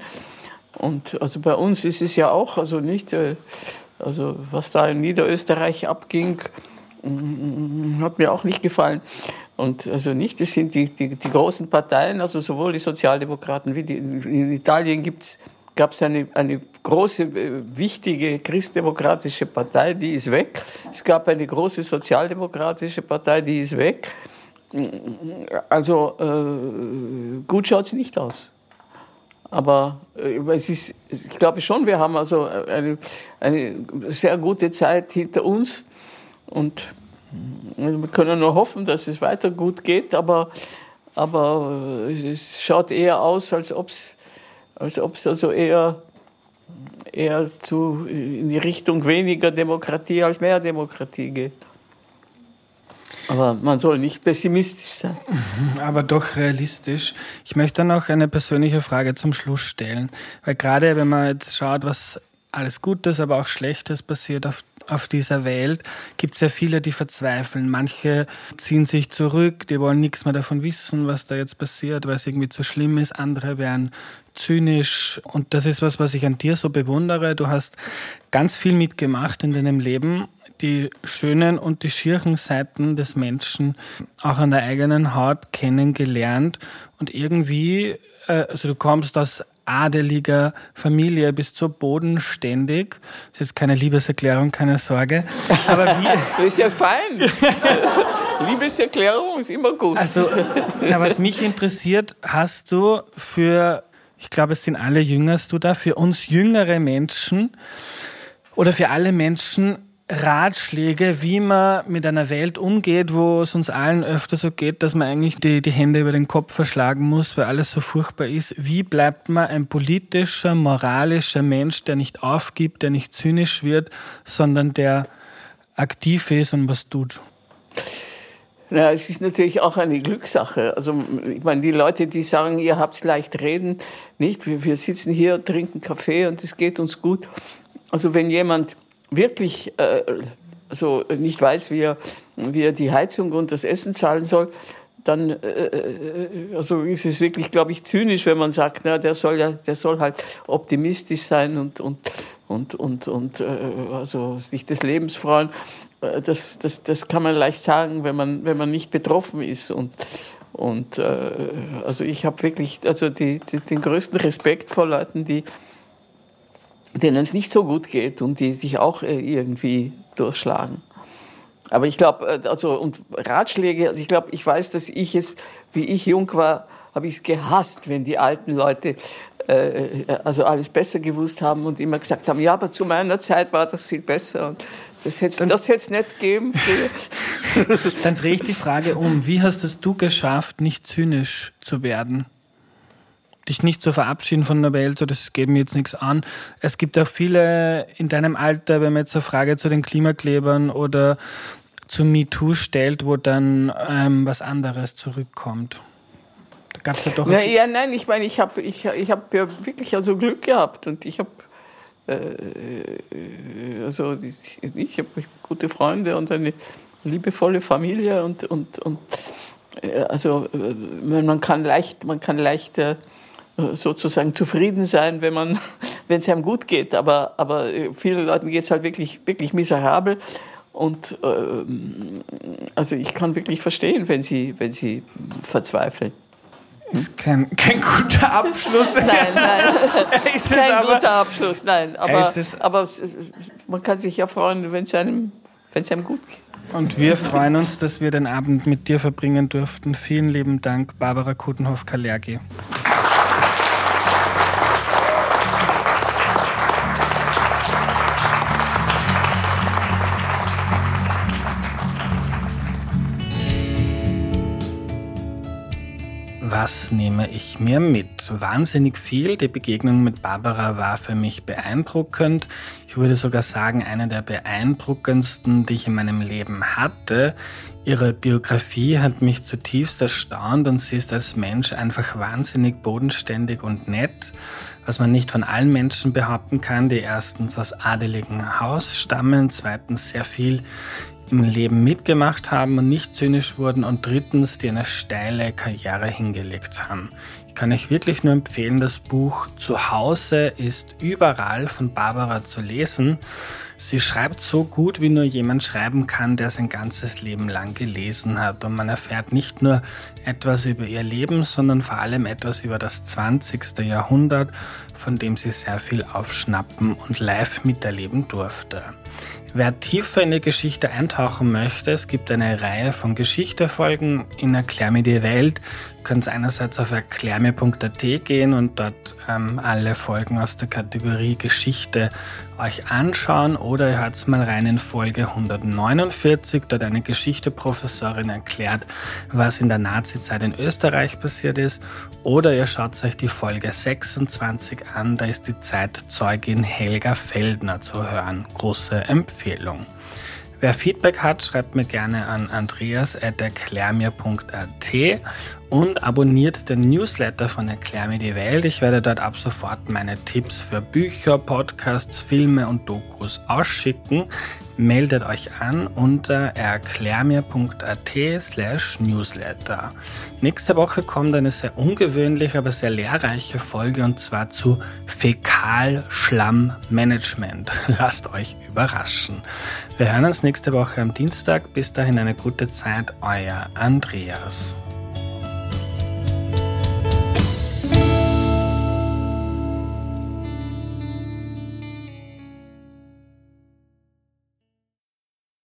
Und also bei uns ist es ja auch, also nicht, äh, also was da in Niederösterreich abging, mm, hat mir auch nicht gefallen. Und also nicht, das sind die, die, die großen Parteien, also sowohl die Sozialdemokraten wie die, in Italien gibt es gab es eine, eine große, äh, wichtige christdemokratische Partei, die ist weg. Es gab eine große sozialdemokratische Partei, die ist weg. Also äh, gut schaut es nicht aus. Aber äh, es ist, ich glaube schon, wir haben also eine, eine sehr gute Zeit hinter uns. Und äh, wir können nur hoffen, dass es weiter gut geht. Aber, aber äh, es schaut eher aus, als ob es als ob es also eher, eher zu, in die Richtung weniger Demokratie als mehr Demokratie geht. Aber man soll nicht pessimistisch sein. Aber doch realistisch. Ich möchte noch eine persönliche Frage zum Schluss stellen. Weil gerade wenn man jetzt schaut, was alles Gutes, aber auch Schlechtes passiert auf auf dieser Welt gibt es ja viele, die verzweifeln. Manche ziehen sich zurück, die wollen nichts mehr davon wissen, was da jetzt passiert, weil es irgendwie zu schlimm ist. Andere werden zynisch. Und das ist was, was ich an dir so bewundere. Du hast ganz viel mitgemacht in deinem Leben, die schönen und die schierchen Seiten des Menschen auch an der eigenen Haut kennengelernt. Und irgendwie, äh, also du kommst aus adeliger Familie, bist so bodenständig. Das ist jetzt keine Liebeserklärung, keine Sorge. Aber wie das ist ja fein. Liebeserklärung ist immer gut. Also, na, was mich interessiert, hast du für, ich glaube, es sind alle Jüngerst du da, für uns jüngere Menschen oder für alle Menschen Ratschläge, wie man mit einer Welt umgeht, wo es uns allen öfter so geht, dass man eigentlich die, die Hände über den Kopf verschlagen muss, weil alles so furchtbar ist. Wie bleibt man ein politischer, moralischer Mensch, der nicht aufgibt, der nicht zynisch wird, sondern der aktiv ist und was tut? Ja, es ist natürlich auch eine Glückssache. Also, ich meine, die Leute, die sagen, ihr habt leicht reden, nicht? Wir, wir sitzen hier, trinken Kaffee und es geht uns gut. Also, wenn jemand wirklich äh, also nicht weiß, wie er, wie er die Heizung und das Essen zahlen soll, dann äh, äh, also ist es wirklich, glaube ich, zynisch, wenn man sagt, na, der soll ja, der soll halt optimistisch sein und und und und und äh, also sich des Lebens freuen. Äh, das, das, das kann man leicht sagen, wenn man wenn man nicht betroffen ist und Und äh, also ich habe wirklich also die, die, den größten Respekt vor Leuten, die, denen es nicht so gut geht und die sich auch äh, irgendwie durchschlagen. Aber ich glaube, äh, also und Ratschläge, also ich glaube, ich weiß, dass ich es, wie ich jung war, habe ich es gehasst, wenn die alten Leute äh, also alles besser gewusst haben und immer gesagt haben, ja, aber zu meiner Zeit war das viel besser. Und das hätte es nicht gegeben. Dann drehe ich die Frage um. Wie hast es du geschafft, nicht zynisch zu werden? Dich nicht zu verabschieden von der Welt, so das geht mir jetzt nichts an. Es gibt auch viele in deinem Alter, wenn man jetzt eine Frage zu den Klimaklebern oder zu MeToo stellt, wo dann ähm, was anderes zurückkommt. Da gab es ja doch. Ja, ja, nein, ich meine, ich habe ich, ich hab ja wirklich also Glück gehabt und ich habe äh, äh, also ich, ich habe gute Freunde und eine liebevolle Familie und, und, und äh, also man kann leicht, man kann leicht sozusagen zufrieden sein, wenn man, wenn es einem gut geht. Aber, aber vielen Leuten geht es halt wirklich, wirklich miserabel. Und äh, also ich kann wirklich verstehen, wenn sie, wenn sie verzweifeln ist kein, kein guter Abschluss. nein, nein. kein aber, guter Abschluss, nein. Aber, aber man kann sich ja freuen, wenn es einem, einem gut geht. Und wir freuen uns, dass wir den Abend mit dir verbringen durften. Vielen lieben Dank, Barbara Kutenhoff-Kalergi. Was nehme ich mir mit? Wahnsinnig viel. Die Begegnung mit Barbara war für mich beeindruckend. Ich würde sogar sagen, eine der beeindruckendsten, die ich in meinem Leben hatte. Ihre Biografie hat mich zutiefst erstaunt und sie ist als Mensch einfach wahnsinnig bodenständig und nett, was man nicht von allen Menschen behaupten kann, die erstens aus adeligen Haus stammen, zweitens sehr viel im Leben mitgemacht haben und nicht zynisch wurden und drittens, die eine steile Karriere hingelegt haben. Ich kann euch wirklich nur empfehlen, das Buch Zuhause ist überall von Barbara zu lesen. Sie schreibt so gut, wie nur jemand schreiben kann, der sein ganzes Leben lang gelesen hat. Und man erfährt nicht nur etwas über ihr Leben, sondern vor allem etwas über das 20. Jahrhundert, von dem sie sehr viel aufschnappen und live miterleben durfte. Wer tiefer in die Geschichte eintauchen möchte, es gibt eine Reihe von Geschichtefolgen in Erklär mir die Welt. Könnt einerseits auf erklärmir.at gehen und dort ähm, alle Folgen aus der Kategorie Geschichte euch anschauen. Oder ihr hört mal rein in Folge 149, dort eine Geschichteprofessorin erklärt, was in der Nazizeit in Österreich passiert ist. Oder ihr schaut euch die Folge 26 an, da ist die Zeitzeugin Helga Feldner zu hören. Große Empfehlung. Wer Feedback hat, schreibt mir gerne an andreas.erklärmir.at und abonniert den Newsletter von Erklär mir die Welt. Ich werde dort ab sofort meine Tipps für Bücher, Podcasts, Filme und Dokus ausschicken. Meldet euch an unter erklärmir.at slash newsletter. Nächste Woche kommt eine sehr ungewöhnliche, aber sehr lehrreiche Folge und zwar zu Fäkalschlammmanagement. Lasst euch überraschen. Wir hören uns nächste Woche am Dienstag. Bis dahin eine gute Zeit. Euer Andreas.